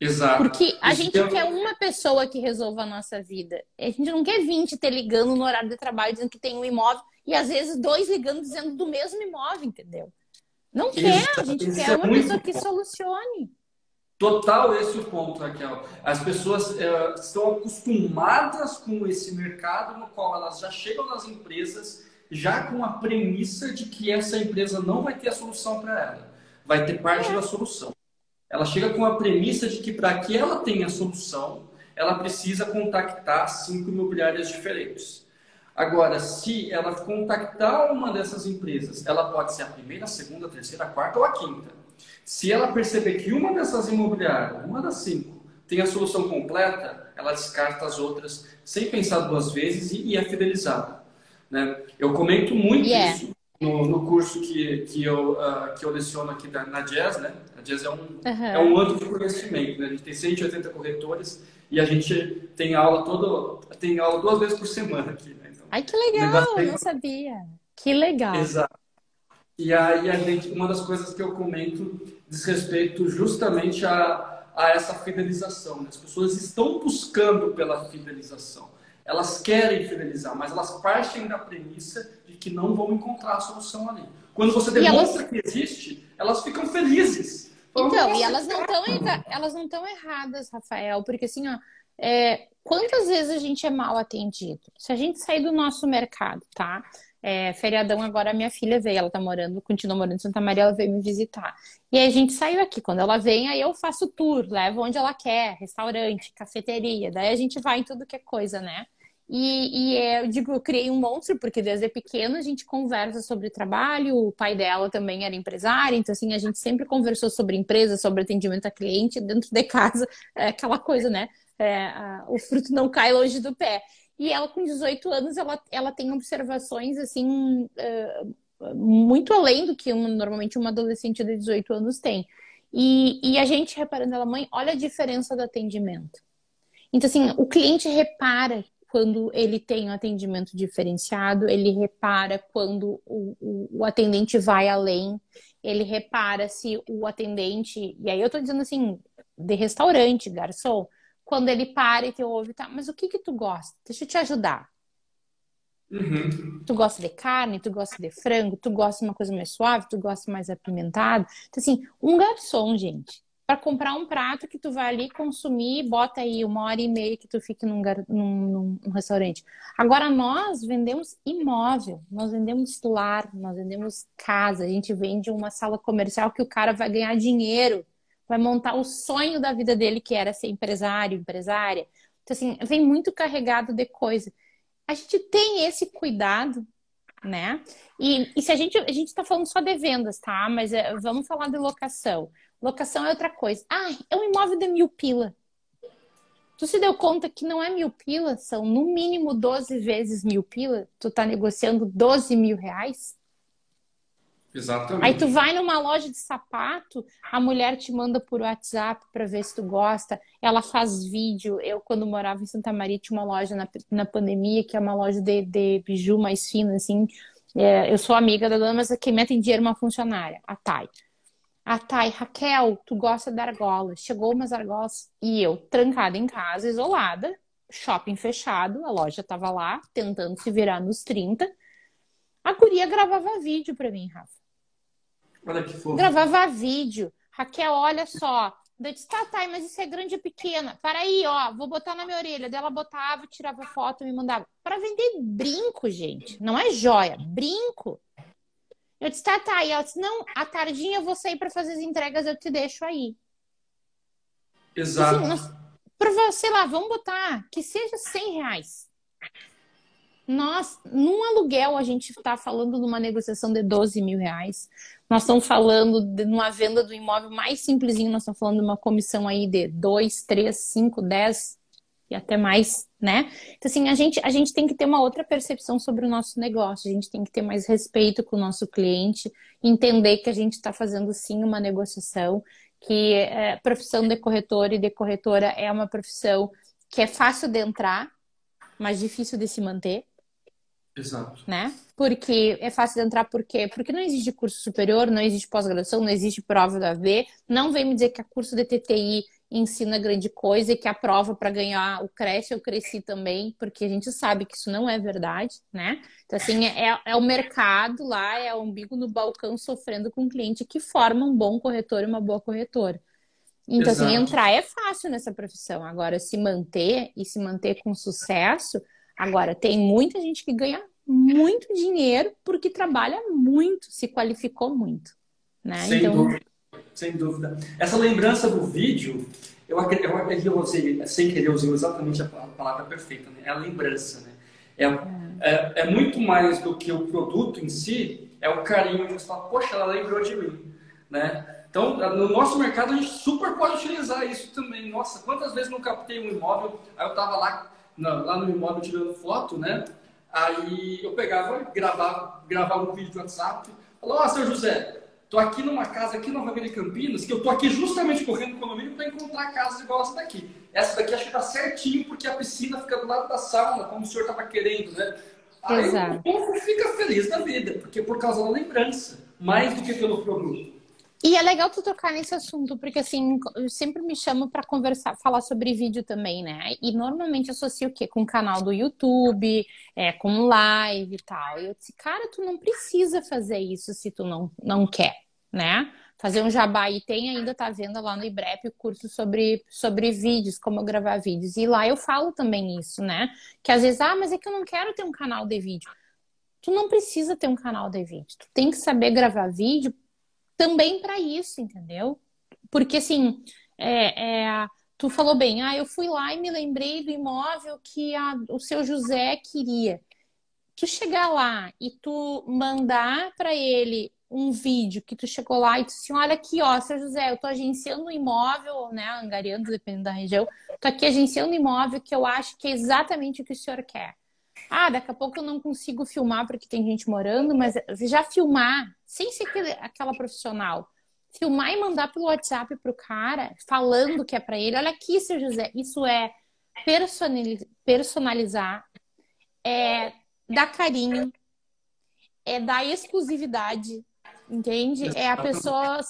Exato. Porque a Isso gente é... quer uma pessoa que resolva a nossa vida. A gente não quer 20 te ligando no horário de trabalho dizendo que tem um imóvel e às vezes dois ligando dizendo do mesmo imóvel, entendeu? Não quer, a gente quer é uma pessoa que solucione. Total esse é o ponto, Raquel. As pessoas é, estão acostumadas com esse mercado no qual elas já chegam nas empresas já com a premissa de que essa empresa não vai ter a solução para ela, vai ter parte da solução. Ela chega com a premissa de que para que ela tenha a solução, ela precisa contactar cinco imobiliárias diferentes. Agora, se ela contactar uma dessas empresas, ela pode ser a primeira, a segunda, a terceira, a quarta ou a quinta. Se ela perceber que uma dessas imobiliárias, uma das cinco, tem a solução completa, ela descarta as outras sem pensar duas vezes e, e é fidelizada. Né? Eu comento muito yeah. isso no, no, curso que, que, eu, uh, que eu leciono aqui na, na Jazz. Né? A Jazz é um, uhum. é um ano de conhecimento. Né? A gente tem 180 corretores e a gente tem aula todo, tem aula duas vezes por semana aqui. Né? Então, Ai, que legal! Eu não sabia. Que legal. Exato. E aí a gente, uma das coisas que eu comento diz respeito justamente a, a essa fidelização. Né? As pessoas estão buscando pela fidelização. Elas querem fidelizar, mas elas partem da premissa de que não vão encontrar a solução ali. Quando você demonstra elas... que existe, elas ficam felizes. Então, e elas não estão elas não estão erradas, Rafael, porque assim, ó, é, quantas vezes a gente é mal atendido? Se a gente sair do nosso mercado, tá? É, feriadão agora minha filha veio, ela tá morando, continua morando em Santa Maria, ela veio me visitar. E aí a gente saiu aqui. Quando ela vem, aí eu faço tour, levo onde ela quer, restaurante, cafeteria. Daí a gente vai em tudo que é coisa, né? E, e eu digo, eu criei um monstro, porque desde pequeno a gente conversa sobre trabalho, o pai dela também era empresário, então assim, a gente sempre conversou sobre empresa, sobre atendimento a cliente, dentro de casa, é aquela coisa, né? É, a, o fruto não cai longe do pé. E ela, com 18 anos, ela, ela tem observações, assim, uh, muito além do que normalmente uma adolescente de 18 anos tem. E, e a gente reparando ela, mãe, olha a diferença do atendimento. Então, assim, o cliente repara quando ele tem um atendimento diferenciado, ele repara quando o, o, o, atendente vai além, ele repara se o atendente, e aí eu tô dizendo assim, de restaurante, garçom, quando ele para e te ouve, tá, mas o que que tu gosta? Deixa eu te ajudar. Uhum. Tu gosta de carne, tu gosta de frango, tu gosta de uma coisa mais suave, tu gosta mais apimentado. Então, assim, um garçom, gente, para comprar um prato que tu vai ali consumir, bota aí uma hora e meia que tu fique num, num, num, restaurante. Agora, nós vendemos imóvel, nós vendemos lar, nós vendemos casa, a gente vende uma sala comercial que o cara vai ganhar dinheiro, vai montar o sonho da vida dele, que era ser empresário, empresária. Então, assim, vem muito carregado de coisa a gente tem esse cuidado, né? E, e se a gente a gente está falando só de vendas, tá? Mas é, vamos falar de locação. Locação é outra coisa. Ah, é um imóvel de mil pila. Tu se deu conta que não é mil pila, são no mínimo 12 vezes mil pila? Tu tá negociando 12 mil reais? Exatamente. Aí tu vai numa loja de sapato, a mulher te manda por WhatsApp para ver se tu gosta. Ela faz vídeo. Eu, quando morava em Santa Maria, tinha uma loja na, na pandemia, que é uma loja de, de biju mais fina, assim. É, eu sou amiga da dona, mas quem em dinheiro é uma funcionária, a Thay. A Thay, Raquel, tu gosta de argolas. Chegou umas argolas e eu, trancada em casa, isolada, shopping fechado, a loja tava lá, tentando se virar nos 30. A guria gravava vídeo para mim, Rafa. Olha que fofo. Gravava vídeo. Raquel, olha só. Eu disse, tá, tá, mas isso é grande ou pequena? Para aí, ó, vou botar na minha orelha. Dela botava, tirava foto, me mandava. Para vender brinco, gente. Não é joia, brinco. Eu disse, tá, tá. E ela disse, não, à tardinha eu vou sair para fazer as entregas, eu te deixo aí. Exato. Assim, nós, sei lá, vamos botar que seja 100 reais. Nós, num aluguel, a gente está falando de uma negociação de 12 mil reais. Nós estamos falando de uma venda do imóvel mais simplesinho, nós estamos falando de uma comissão aí de 2, 3, 5, 10 e até mais, né? Então, assim, a gente, a gente tem que ter uma outra percepção sobre o nosso negócio, a gente tem que ter mais respeito com o nosso cliente, entender que a gente está fazendo sim uma negociação, que é, profissão de corretor e de corretora é uma profissão que é fácil de entrar, mas difícil de se manter. Exato. Né? Porque é fácil de entrar, por quê? Porque não existe curso superior, não existe pós-graduação, não existe prova da V. Não vem me dizer que a curso de TTI ensina grande coisa e que a prova para ganhar o creche eu cresci também, porque a gente sabe que isso não é verdade, né? Então, assim, é, é o mercado lá, é o umbigo no balcão sofrendo com um cliente que forma um bom corretor e uma boa corretora. Então, assim, Exato. assim, entrar é fácil nessa profissão. Agora, se manter e se manter com sucesso, Agora, tem muita gente que ganha muito dinheiro porque trabalha muito, se qualificou muito. Né? Sem, então... dúvida, sem dúvida. Essa lembrança do vídeo, eu, eu, eu usei, sem querer, usei exatamente a palavra perfeita, né? É a lembrança, né? É, é, é, muito mais do que o produto em si, é o carinho. Você fala, poxa, ela lembrou de mim, né? Então, no nosso mercado, a gente super pode utilizar isso também. Nossa, quantas vezes não captei um imóvel, aí eu tava lá lá no imóvel tirando foto, né? Aí eu pegava, gravava, gravava um vídeo de WhatsApp, falava, ó, oh, seu José, tô aqui numa casa aqui na Avenida Campinas, que eu tô aqui justamente correndo no condomínio para encontrar casas igual essa daqui. Essa daqui acho que tá certinho, porque a piscina fica do lado da sauna, como o senhor tava querendo, né? Aí Exato. o povo fica feliz da vida, porque por causa da lembrança, mais do que pelo produto. E é legal tu tocar nesse assunto, porque assim, eu sempre me chamo para conversar, falar sobre vídeo também, né? E normalmente associo o quê? Com o canal do YouTube, é, com live e tal. E eu disse, cara, tu não precisa fazer isso se tu não, não quer, né? Fazer um jabá e tem ainda, tá vendo lá no IBREP o curso sobre, sobre vídeos, como gravar vídeos. E lá eu falo também isso, né? Que às vezes, ah, mas é que eu não quero ter um canal de vídeo. Tu não precisa ter um canal de vídeo. Tu tem que saber gravar vídeo também para isso, entendeu? Porque assim, é, é, tu falou bem, ah, eu fui lá e me lembrei do imóvel que a, o seu José queria. Tu chegar lá e tu mandar para ele um vídeo que tu chegou lá e tu assim, olha aqui, ó, seu José, eu tô agenciando um imóvel, né, angariando, dependendo da região, tô aqui agenciando um imóvel que eu acho que é exatamente o que o senhor quer. Ah, daqui a pouco eu não consigo filmar porque tem gente morando, mas já filmar, sem ser aquele, aquela profissional, filmar e mandar pelo WhatsApp pro cara, falando que é para ele. Olha aqui, seu José, isso é personalizar, é dar carinho, é dar exclusividade, entende? É a pessoa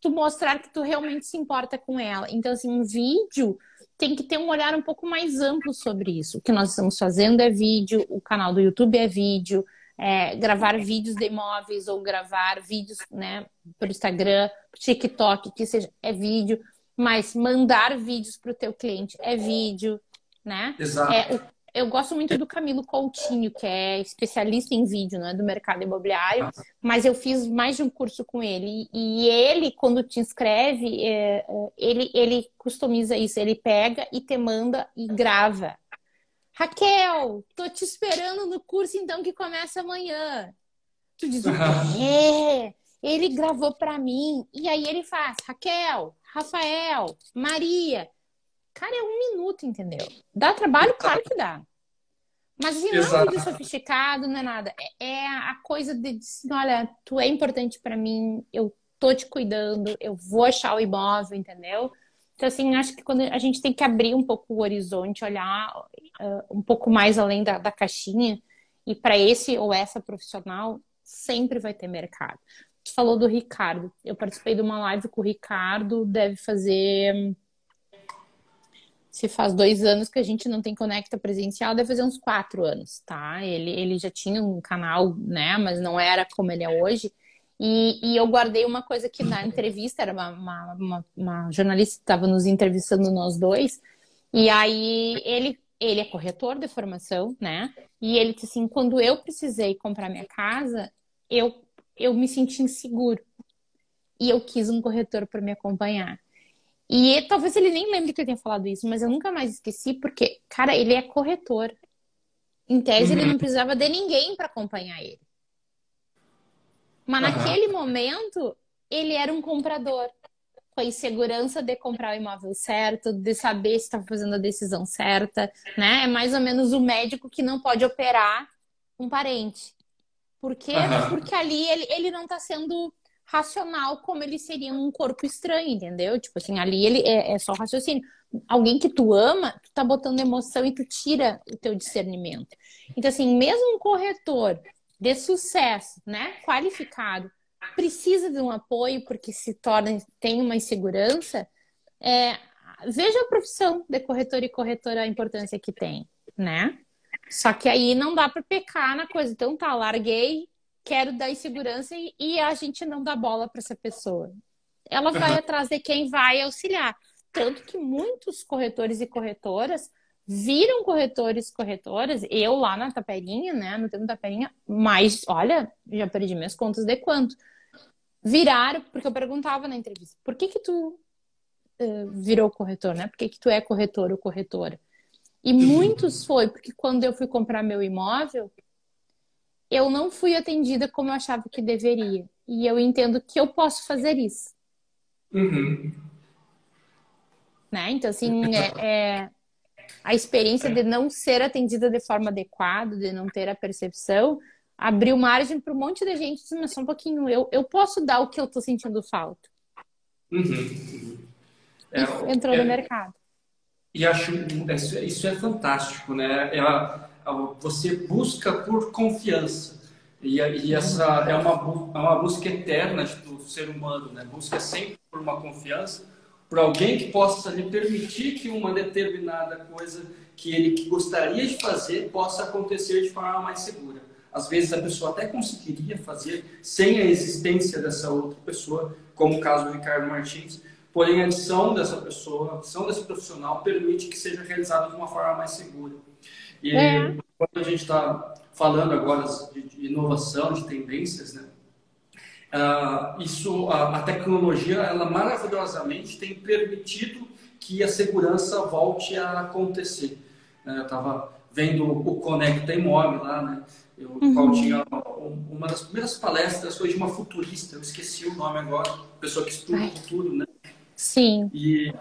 tu mostrar que tu realmente se importa com ela. Então, assim, um vídeo tem que ter um olhar um pouco mais amplo sobre isso. O que nós estamos fazendo é vídeo, o canal do YouTube é vídeo, é, gravar vídeos de imóveis ou gravar vídeos né, por Instagram, TikTok, que seja, é vídeo, mas mandar vídeos para o teu cliente é vídeo, né? Exato. É, o, eu gosto muito do Camilo Coutinho, que é especialista em vídeo, né, do mercado imobiliário, mas eu fiz mais de um curso com ele. E ele, quando te inscreve, é, é, ele, ele customiza isso, ele pega e te manda e grava. Raquel, tô te esperando no curso então que começa amanhã. Tu diz, é, ele gravou para mim. E aí ele faz, Raquel, Rafael, Maria, Cara, é um minuto, entendeu? Dá trabalho? Claro que dá. Mas assim, não é um vídeo sofisticado, não é nada. É, é a coisa de assim, olha, tu é importante para mim, eu tô te cuidando, eu vou achar o imóvel, entendeu? Então, assim, acho que quando a gente tem que abrir um pouco o horizonte, olhar uh, um pouco mais além da, da caixinha, e para esse ou essa profissional, sempre vai ter mercado. Tu falou do Ricardo. Eu participei de uma live com o Ricardo, deve fazer se faz dois anos que a gente não tem Conecta presencial, deve fazer uns quatro anos, tá? Ele, ele já tinha um canal, né? Mas não era como ele é hoje. E, e eu guardei uma coisa que na entrevista, era uma, uma, uma, uma jornalista que estava nos entrevistando nós dois, e aí ele, ele é corretor de formação, né? E ele disse assim: quando eu precisei comprar minha casa, eu, eu me senti inseguro. E eu quis um corretor para me acompanhar. E talvez ele nem lembre que eu tenha falado isso, mas eu nunca mais esqueci, porque, cara, ele é corretor. Em tese, uhum. ele não precisava de ninguém para acompanhar ele. Mas uhum. naquele momento, ele era um comprador. Com a insegurança de comprar o imóvel certo, de saber se estava fazendo a decisão certa, né? É mais ou menos o médico que não pode operar um parente. Por quê? Uhum. Porque ali ele, ele não está sendo racional como ele seria num corpo estranho, entendeu? Tipo assim, ali ele é, é, só raciocínio. Alguém que tu ama, tu tá botando emoção e tu tira o teu discernimento. Então, assim, mesmo um corretor de sucesso, né, qualificado, precisa de um apoio porque se torna, tem uma insegurança, é, veja a profissão de corretor e corretora a importância que tem, né? Só que aí não dá para pecar na coisa. Então tá, larguei, quero dar insegurança e, e a gente não dá bola para essa pessoa. Ela vai atrás de quem vai auxiliar. Tanto que muitos corretores e corretoras viram corretores e corretoras, eu lá na Taperinha, né, no tempo da Taperinha, mas, olha, já perdi minhas contas de quanto. Viraram, porque eu perguntava na entrevista, por que que tu uh, virou corretor, né? Por que que tu é corretor ou corretora? E muitos foi porque quando eu fui comprar meu imóvel, eu não fui atendida como eu achava que deveria. E eu entendo que eu posso fazer isso. Uhum. Né? Então, assim, é, é, a experiência de não ser atendida de forma adequada, de não ter a percepção, abriu margem para um monte de gente dizer, mas só um pouquinho, eu, eu posso dar o que eu estou sentindo falta. Uhum. É, entrou é, no mercado. E acho isso é fantástico, né? Ela, você busca por confiança. E, e essa é uma, é uma busca eterna do ser humano, né? Busca sempre por uma confiança, por alguém que possa lhe permitir que uma determinada coisa que ele gostaria de fazer possa acontecer de forma mais segura. Às vezes a pessoa até conseguiria fazer sem a existência dessa outra pessoa, como o caso do Ricardo Martins, porém a adição dessa pessoa, a adição desse profissional permite que seja realizado de uma forma mais segura. E é. quando a gente está falando agora de inovação, de tendências, né? Uh, isso, a, a, tecnologia, ela maravilhosamente tem permitido que a segurança volte a acontecer. Uh, eu estava vendo o Conecta Imóvel lá, né? Eu, uhum. qual tinha uma das primeiras palestras foi de uma futurista, eu esqueci o nome agora, pessoa que estuda o futuro, né? Sim. E,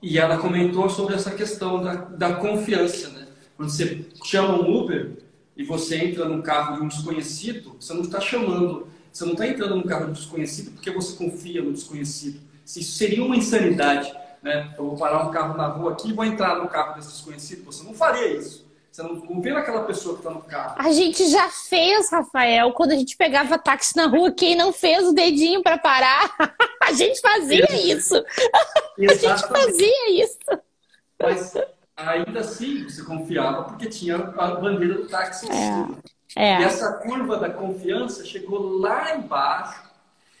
e ela comentou sobre essa questão da, da confiança, né? Quando você chama um Uber e você entra num carro de um desconhecido, você não está chamando, você não está entrando num carro de um desconhecido porque você confia no desconhecido. Isso seria uma insanidade. Né? Eu vou parar um carro na rua aqui e vou entrar no carro desse desconhecido. Você não faria isso. Você não confia naquela pessoa que está no carro. A gente já fez, Rafael, quando a gente pegava táxi na rua, quem não fez o dedinho para parar? a gente fazia isso. a gente fazia isso. Mas ainda assim você confiava porque tinha a bandeira do táxi em É. cima. É. E essa curva da confiança chegou lá embaixo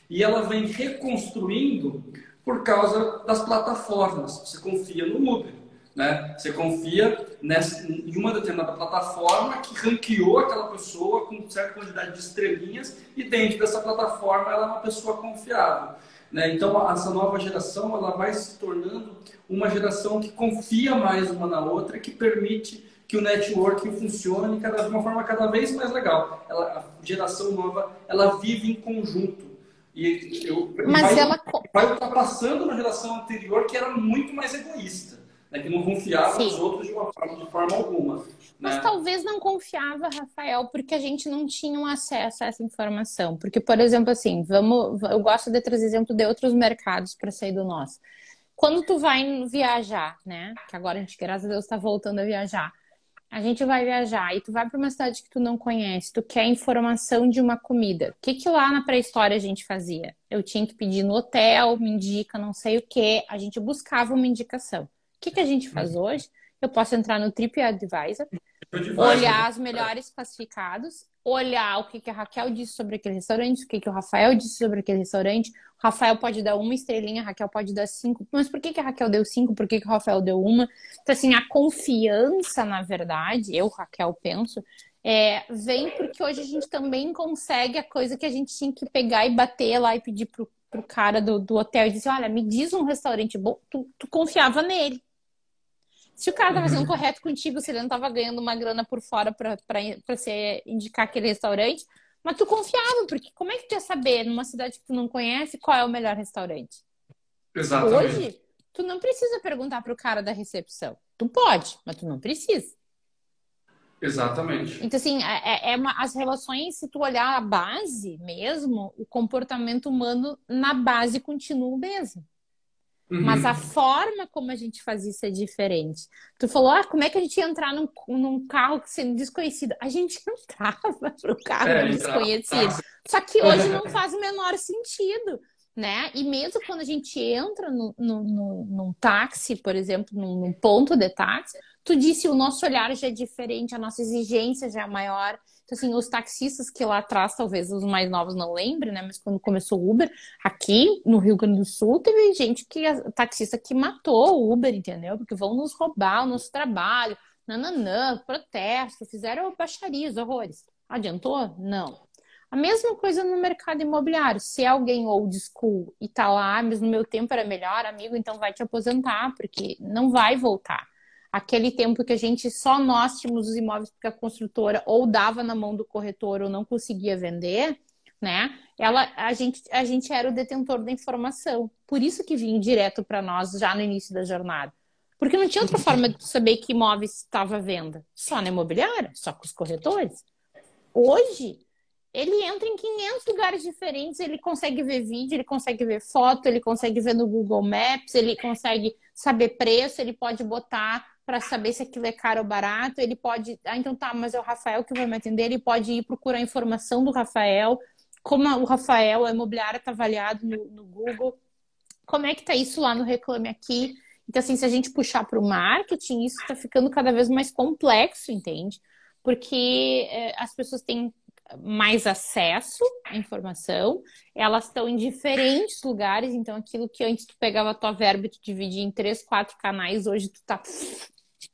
e ela vem reconstruindo por causa das plataformas. Você confia no Uber, né? Você confia nessa, em uma determinada plataforma que ranqueou aquela pessoa com certa quantidade de estrelinhas e dentro dessa plataforma ela é uma pessoa confiável. Né? Então essa nova geração ela vai se tornando uma geração que confia mais uma na outra, que permite que o networking funcione cada, de uma forma cada vez mais legal. Ela, a geração nova ela vive em conjunto. E eu, Mas vai, ela. vai ultrapassando uma geração anterior que era muito mais egoísta, né? que não confiava Sim. nos outros de, uma forma, de forma alguma. Mas né? talvez não confiava, Rafael, porque a gente não tinha um acesso a essa informação. Porque, por exemplo, assim, vamos, eu gosto de trazer exemplo de outros mercados para sair do nosso. Quando tu vai viajar, né? Que agora a gente, graças a Deus, está voltando a viajar. A gente vai viajar e tu vai para uma cidade que tu não conhece, tu quer informação de uma comida. O que que lá na pré-história a gente fazia? Eu tinha que pedir no hotel, me indica não sei o que, a gente buscava uma indicação. O que que a gente faz hoje? Eu posso entrar no TripAdvisor, olhar os melhores classificados, olhar o que, que a Raquel disse sobre aquele restaurante, o que, que o Rafael disse sobre aquele restaurante. O Rafael pode dar uma estrelinha, a Raquel pode dar cinco. Mas por que, que a Raquel deu cinco? Por que, que o Rafael deu uma? Então, assim, a confiança, na verdade, eu, Raquel, penso, é, vem porque hoje a gente também consegue a coisa que a gente tinha que pegar e bater lá e pedir pro, pro cara do, do hotel e dizer, olha, me diz um restaurante bom, tu, tu confiava nele. Se o cara tava sendo correto contigo, se ele não tava ganhando uma grana por fora pra você indicar aquele restaurante, mas tu confiava, porque como é que tu ia saber numa cidade que tu não conhece qual é o melhor restaurante? Exatamente. Hoje, tu não precisa perguntar pro cara da recepção. Tu pode, mas tu não precisa. Exatamente. Então, assim, é, é uma, as relações, se tu olhar a base mesmo, o comportamento humano na base continua o mesmo. Uhum. Mas a forma como a gente faz isso é diferente. Tu falou, ah, como é que a gente ia entrar num, num carro sendo desconhecido? A gente entrava pro carro É, desconhecido. Só que hoje não faz o menor sentido, né? E mesmo quando a gente entra no, no, no, num táxi, por exemplo, num, num ponto de táxi, tu disse o nosso olhar já é diferente, a nossa exigência já é maior. Então, assim, os taxistas que lá atrás, talvez os mais novos não lembrem, né? Mas quando começou o Uber, aqui no Rio Grande do Sul, teve gente que, taxista que matou o Uber, entendeu? Porque vão nos roubar o nosso trabalho, nananã, protesto, fizeram baixarias, horrores. Adiantou? Não. A mesma coisa no mercado imobiliário. Se alguém old school e tá lá, ah, mas no meu tempo era melhor, amigo, então vai te aposentar, porque não vai voltar. Aquele tempo que a gente só nós tínhamos os imóveis porque a construtora ou dava na mão do corretor ou não conseguia vender, né? Ela, a gente, a gente era o detentor da informação. Por isso que vinha direto para nós já no início da jornada. Porque não tinha outra forma de saber que imóveis estava à venda. Só na imobiliária, só com os corretores. Hoje, ele entra em 500 lugares diferentes, ele consegue ver vídeo, ele consegue ver foto, ele consegue ver no Google Maps, ele consegue saber preço, ele pode botar para saber se aquilo é caro ou barato, ele pode, ah, então tá, mas é o Rafael que vai me atender, ele pode ir procurar informação do Rafael, como o Rafael, a imobiliária está avaliado no, no Google, como é que tá isso lá no Reclame Aqui? Então, assim, se a gente puxar para o marketing, isso está ficando cada vez mais complexo, entende? Porque é, as pessoas têm mais acesso à informação, elas estão em diferentes lugares, então aquilo que antes tu pegava a tua verba e tu dividia em três, quatro canais, hoje tu tá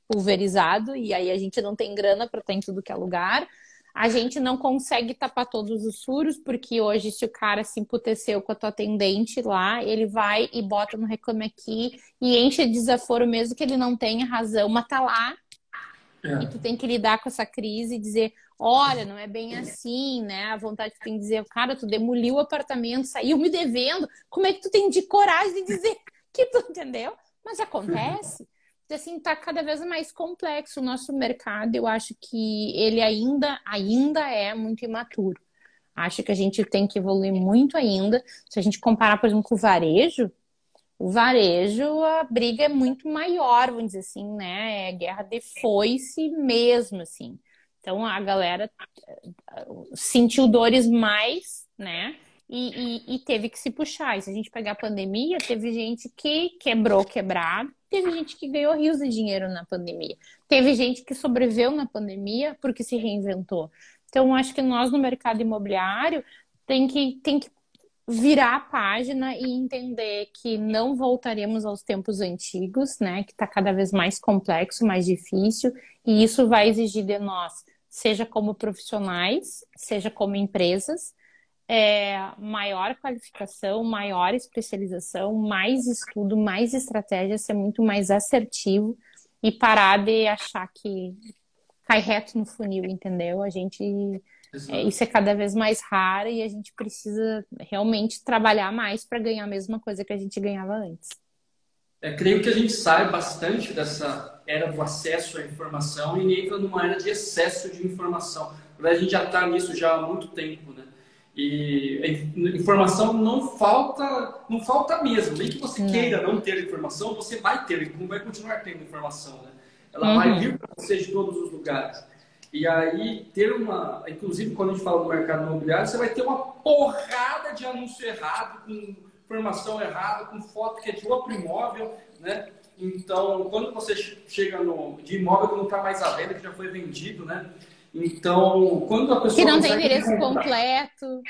pulverizado e aí a gente não tem grana para estar em tudo que é lugar. A gente não consegue tapar todos os furos, porque hoje, se o cara se emputeceu com a tua atendente lá, ele vai e bota no Reclame Aqui e enche de desaforo mesmo que ele não tenha razão, mas tá lá. É. E tu tem que lidar com essa crise e dizer, olha, não é bem assim, né? A vontade que tu tem de dizer, cara, tu demoliu o apartamento, saiu me devendo. Como é que tu tem de coragem de dizer que tu entendeu? Mas acontece. Assim, tá cada vez mais complexo o nosso mercado. Eu acho que ele ainda, ainda é muito imaturo. Acho que a gente tem que evoluir muito ainda. Se a gente comparar, por exemplo, com o varejo, o varejo, a briga é muito maior, vamos dizer assim, né? É guerra de foice mesmo, assim. Então a galera sentiu dores mais, né? E, e, e, teve que se puxar. E se a gente pegar a pandemia, teve gente que quebrou quebrado, teve gente que ganhou rios de dinheiro na pandemia, teve gente que sobreviveu na pandemia porque se reinventou. Então, acho que nós no mercado imobiliário tem que, tem que virar a página e entender que não voltaremos aos tempos antigos, né? Que está cada vez mais complexo, mais difícil, e isso vai exigir de nós, seja como profissionais, seja como empresas, é, maior qualificação, maior especialização, mais estudo, mais estratégia, ser muito mais assertivo e parar de achar que cai reto no funil, entendeu? A gente é, isso é cada vez mais raro e a gente precisa realmente trabalhar mais para ganhar a mesma coisa que a gente ganhava antes. É, creio que a gente sai bastante dessa era do acesso à informação e entra numa era de excesso de informação. A gente já está nisso já há muito tempo, né? E informação não falta, não falta mesmo. Nem que você queira não ter informação, você vai ter, vai continuar tendo informação, né? Ela uhum. vai vir para você de todos os lugares. E aí, ter uma. Inclusive, quando a gente fala do mercado imobiliário, você vai ter uma porrada de anúncio errado, com informação errada, com foto que é de outro imóvel, né? Então, quando você chega no, de imóvel que não está mais à venda, que já foi vendido, né? Então, quando a pessoa. Que não tem endereço comprar... completo.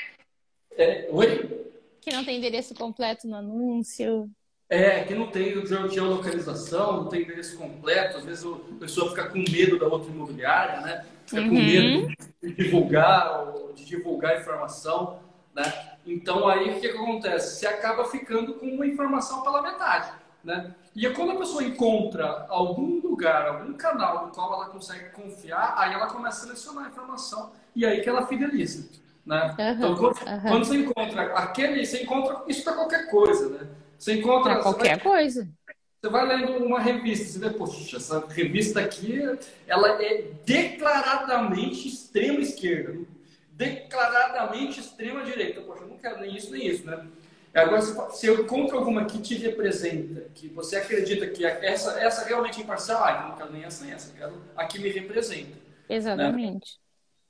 É, oi? Que não tem endereço completo no anúncio. É, que não tem geolocalização, não tem endereço completo, às vezes a pessoa fica com medo da outra imobiliária, né? Fica uhum. com medo de divulgar, ou de divulgar informação, né? Então aí o que, que acontece? Você acaba ficando com uma informação pela metade, né? E quando a pessoa encontra algum lugar, algum canal no qual ela consegue confiar, aí ela começa a selecionar a informação e aí que ela fideliza, né? Uhum. Então quando, uhum. quando você encontra aquele, você encontra isso para qualquer coisa, né? Você encontra. Pra qualquer você vai, coisa. Você vai lendo uma revista, você vê, poxa, essa revista aqui, ela é declaradamente extrema esquerda, declaradamente extrema direita. Poxa, eu não quero nem isso nem isso, né? Agora, se eu encontro alguma que te representa, que você acredita que essa, essa realmente é imparcial, ah, então não quero nem essa nem essa, quero a que me representa. Né? Exatamente. Né?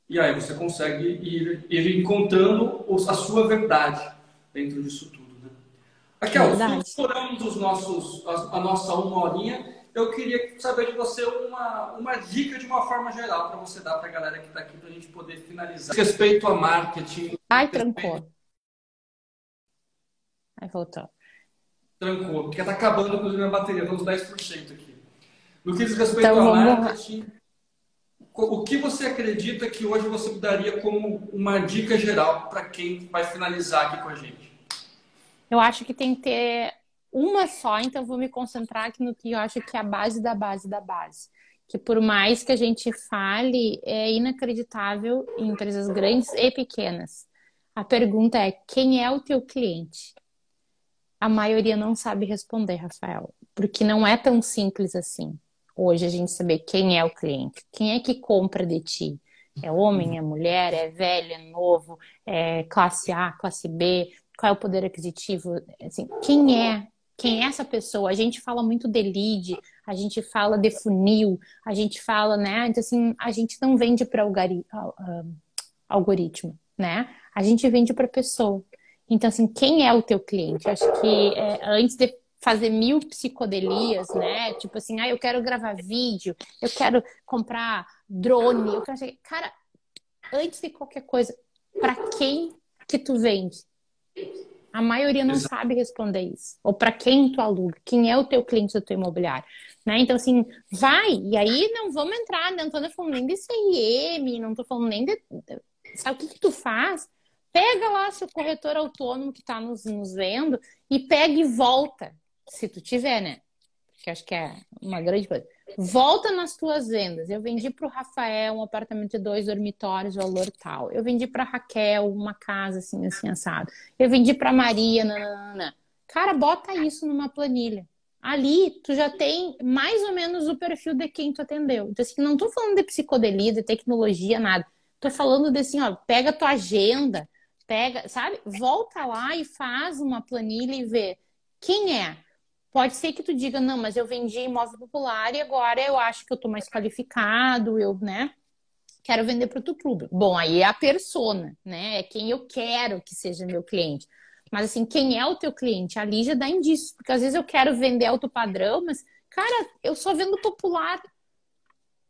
E aí você consegue ir, ir encontrando a sua verdade dentro disso tudo. Raquel, estouramos os nossos, a, a, nossa uma horinha. Eu queria saber de você uma, uma dica de uma forma geral para você dar para a galera que está aqui para a gente poder finalizar. Respeito a marketing. Ai, trancou. Aí voltou. Trancou, porque está acabando com a minha bateria, estamos 10% aqui. No que diz respeito então, a marketing, o que você acredita que hoje você daria como uma dica geral para quem vai finalizar aqui com a gente? Eu acho que tem que ter uma só, então vou me concentrar aqui no que eu acho que é a base da base da base. Que por mais que a gente fale, é inacreditável em empresas grandes e pequenas. A pergunta é: quem é o teu cliente? A maioria não sabe responder, Rafael, porque não é tão simples assim. Hoje a gente saber quem é o cliente, quem é que compra de ti. É homem, é mulher, é velho, é novo, é classe A, classe B, qual é o poder aquisitivo, assim, quem é, quem é essa pessoa? A gente fala muito de lead, a gente fala de funil, a gente fala, né? Então, assim, a gente não vende para algoritmo, né? A gente vende para pessoa. Então, assim, quem é o teu cliente? Acho que é, antes de fazer mil psicodelias, né? Tipo assim, ah, eu quero gravar vídeo, eu quero comprar drone, eu quero... Cara, antes de qualquer coisa, para quem que tu vende? A maioria não Exato. sabe responder isso. Ou para quem tu aluga, quem é o teu cliente do teu imobiliário. Né? Então, assim, vai. E aí não vamos entrar, não estou falando nem de CIM, não estou falando nem de. Sabe o que, que tu faz? Pega lá seu corretor autônomo que está nos, nos vendo e pega e volta. Se tu tiver, né? Porque acho que é uma grande coisa. Volta nas tuas vendas. Eu vendi para o Rafael um apartamento de dois dormitórios, valor tal. Eu vendi para Raquel uma casa assim, assim, assado. Eu vendi para Maria, nanana. Cara, bota isso numa planilha. Ali, tu já tem mais ou menos o perfil de quem tu atendeu. Então, assim, não tô falando de psicodelia, de tecnologia, nada. Tô falando de assim, ó, pega tua agenda, pega, sabe? Volta lá e faz uma planilha e vê quem é Pode ser que tu diga, não, mas eu vendi imóvel popular e agora eu acho que eu tô mais qualificado, eu, né? quero vender para outro público. Bom, aí é a persona, né? É quem eu quero que seja meu cliente. Mas assim, quem é o teu cliente? Ali já dá indícios, porque às vezes eu quero vender alto padrão, mas, cara, eu só vendo popular.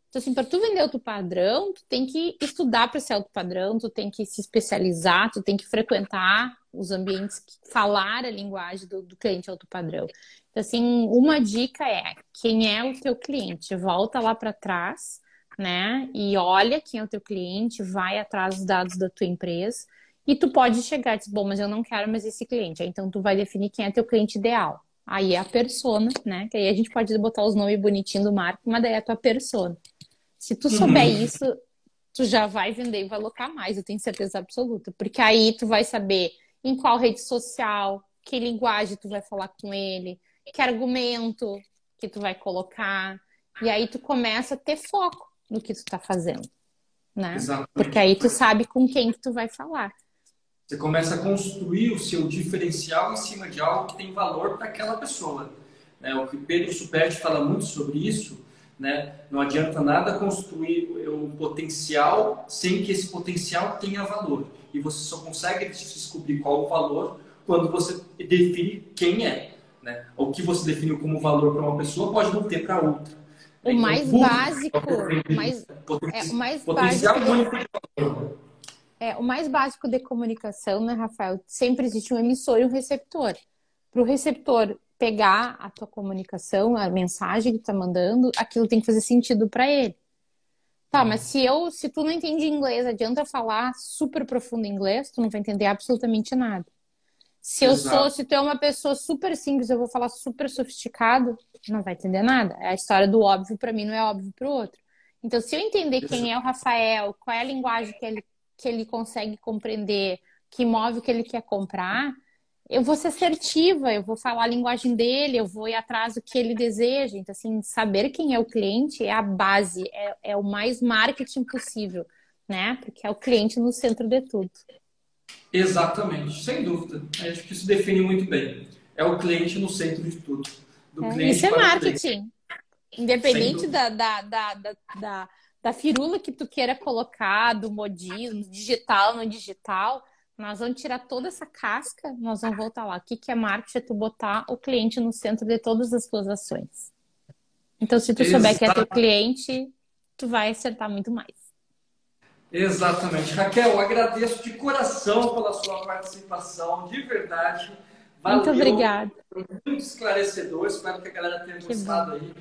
Então, assim, para tu vender alto padrão, tu tem que estudar para ser alto padrão, tu tem que se especializar, tu tem que frequentar os ambientes, que, falar a linguagem do, do cliente alto padrão. Então, assim, uma dica é quem é o teu cliente, volta lá para trás, né? E olha quem é o teu cliente, vai atrás dos dados da tua empresa e tu pode chegar e dizer, bom, mas eu não quero mais esse cliente. Então tu vai definir quem é teu cliente ideal. Aí é a persona, né? Que aí a gente pode botar os nomes bonitinhos do marco, mas daí é a tua persona. Se tu souber uhum. isso, tu já vai vender e vai alocar mais, eu tenho certeza absoluta. Porque aí tu vai saber em qual rede social, que linguagem tu vai falar com ele, que argumento que tu vai colocar. E aí tu começa a ter foco no que tu tá fazendo, né? Exatamente. Porque aí tu sabe com quem que tu vai falar. Você começa a construir o seu diferencial em cima de algo que tem valor para aquela pessoa. Né? O que Pedro Superti fala muito sobre isso, né? Não adianta nada construir um potencial sem que esse potencial tenha valor. E você só consegue descobrir qual o valor quando você define quem é. Né? O que você definiu como valor para uma pessoa pode não ter para outra. O mais básico, mais, é, o mais básico. É, o mais básico de comunicação, né, Rafael? Sempre existe um emissor e um receptor. Para o receptor pegar a tua comunicação, a mensagem que tu tá mandando, aquilo tem que fazer sentido para ele. Tá, mas se eu, se tu não entende inglês, adianta falar super profundo inglês, tu não vai entender absolutamente nada. Se eu Exato. sou, se tu é uma pessoa super simples, eu vou falar super sofisticado, não vai entender nada. A história do óbvio para mim não é óbvio para o outro. Então, se eu entender quem é o Rafael, qual é a linguagem que ele, que ele consegue compreender, que imóvel que ele quer comprar, eu vou ser assertiva, eu vou falar a linguagem dele, eu vou ir atrás do que ele deseja. Então, assim, saber quem é o cliente é a base, é, é o mais marketing possível, né? Porque é o cliente no centro de tudo. Exatamente, sem dúvida. Acho que isso define muito bem. É o cliente no centro de tudo. É, isso é marketing. Independente da, da, da, da, da, da firula que tu queira colocar, do modismo, digital, no digital, nós vamos tirar toda essa casca, nós vamos voltar lá. O que, que é marketing? É tu botar o cliente no centro de todas as tuas ações. Então, se tu Exato. souber que é teu cliente, tu vai acertar muito mais. Exatamente. Raquel, agradeço de coração pela sua participação, de verdade. Valeu. Muito obrigada. Muito esclarecedor, espero que a galera tenha gostado aí.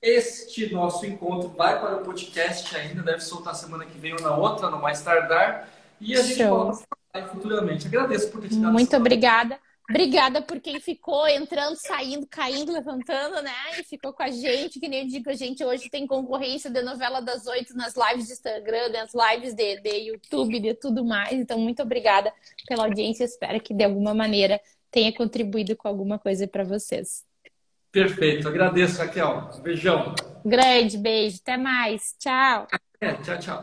Este nosso encontro vai para o podcast ainda, deve soltar semana que vem ou na outra, no mais tardar. E a gente volta futuramente. Agradeço por ter te dado Muito obrigada. Obrigada por quem ficou entrando, saindo, caindo, levantando, né? E ficou com a gente, que nem eu digo, a gente hoje tem concorrência de novela das oito nas lives de Instagram, nas lives de, de YouTube, de tudo mais. Então, muito obrigada pela audiência. Espero que de alguma maneira tenha contribuído com alguma coisa para vocês. Perfeito, agradeço, Raquel. Beijão. Grande beijo, até mais. Tchau. É, tchau, tchau.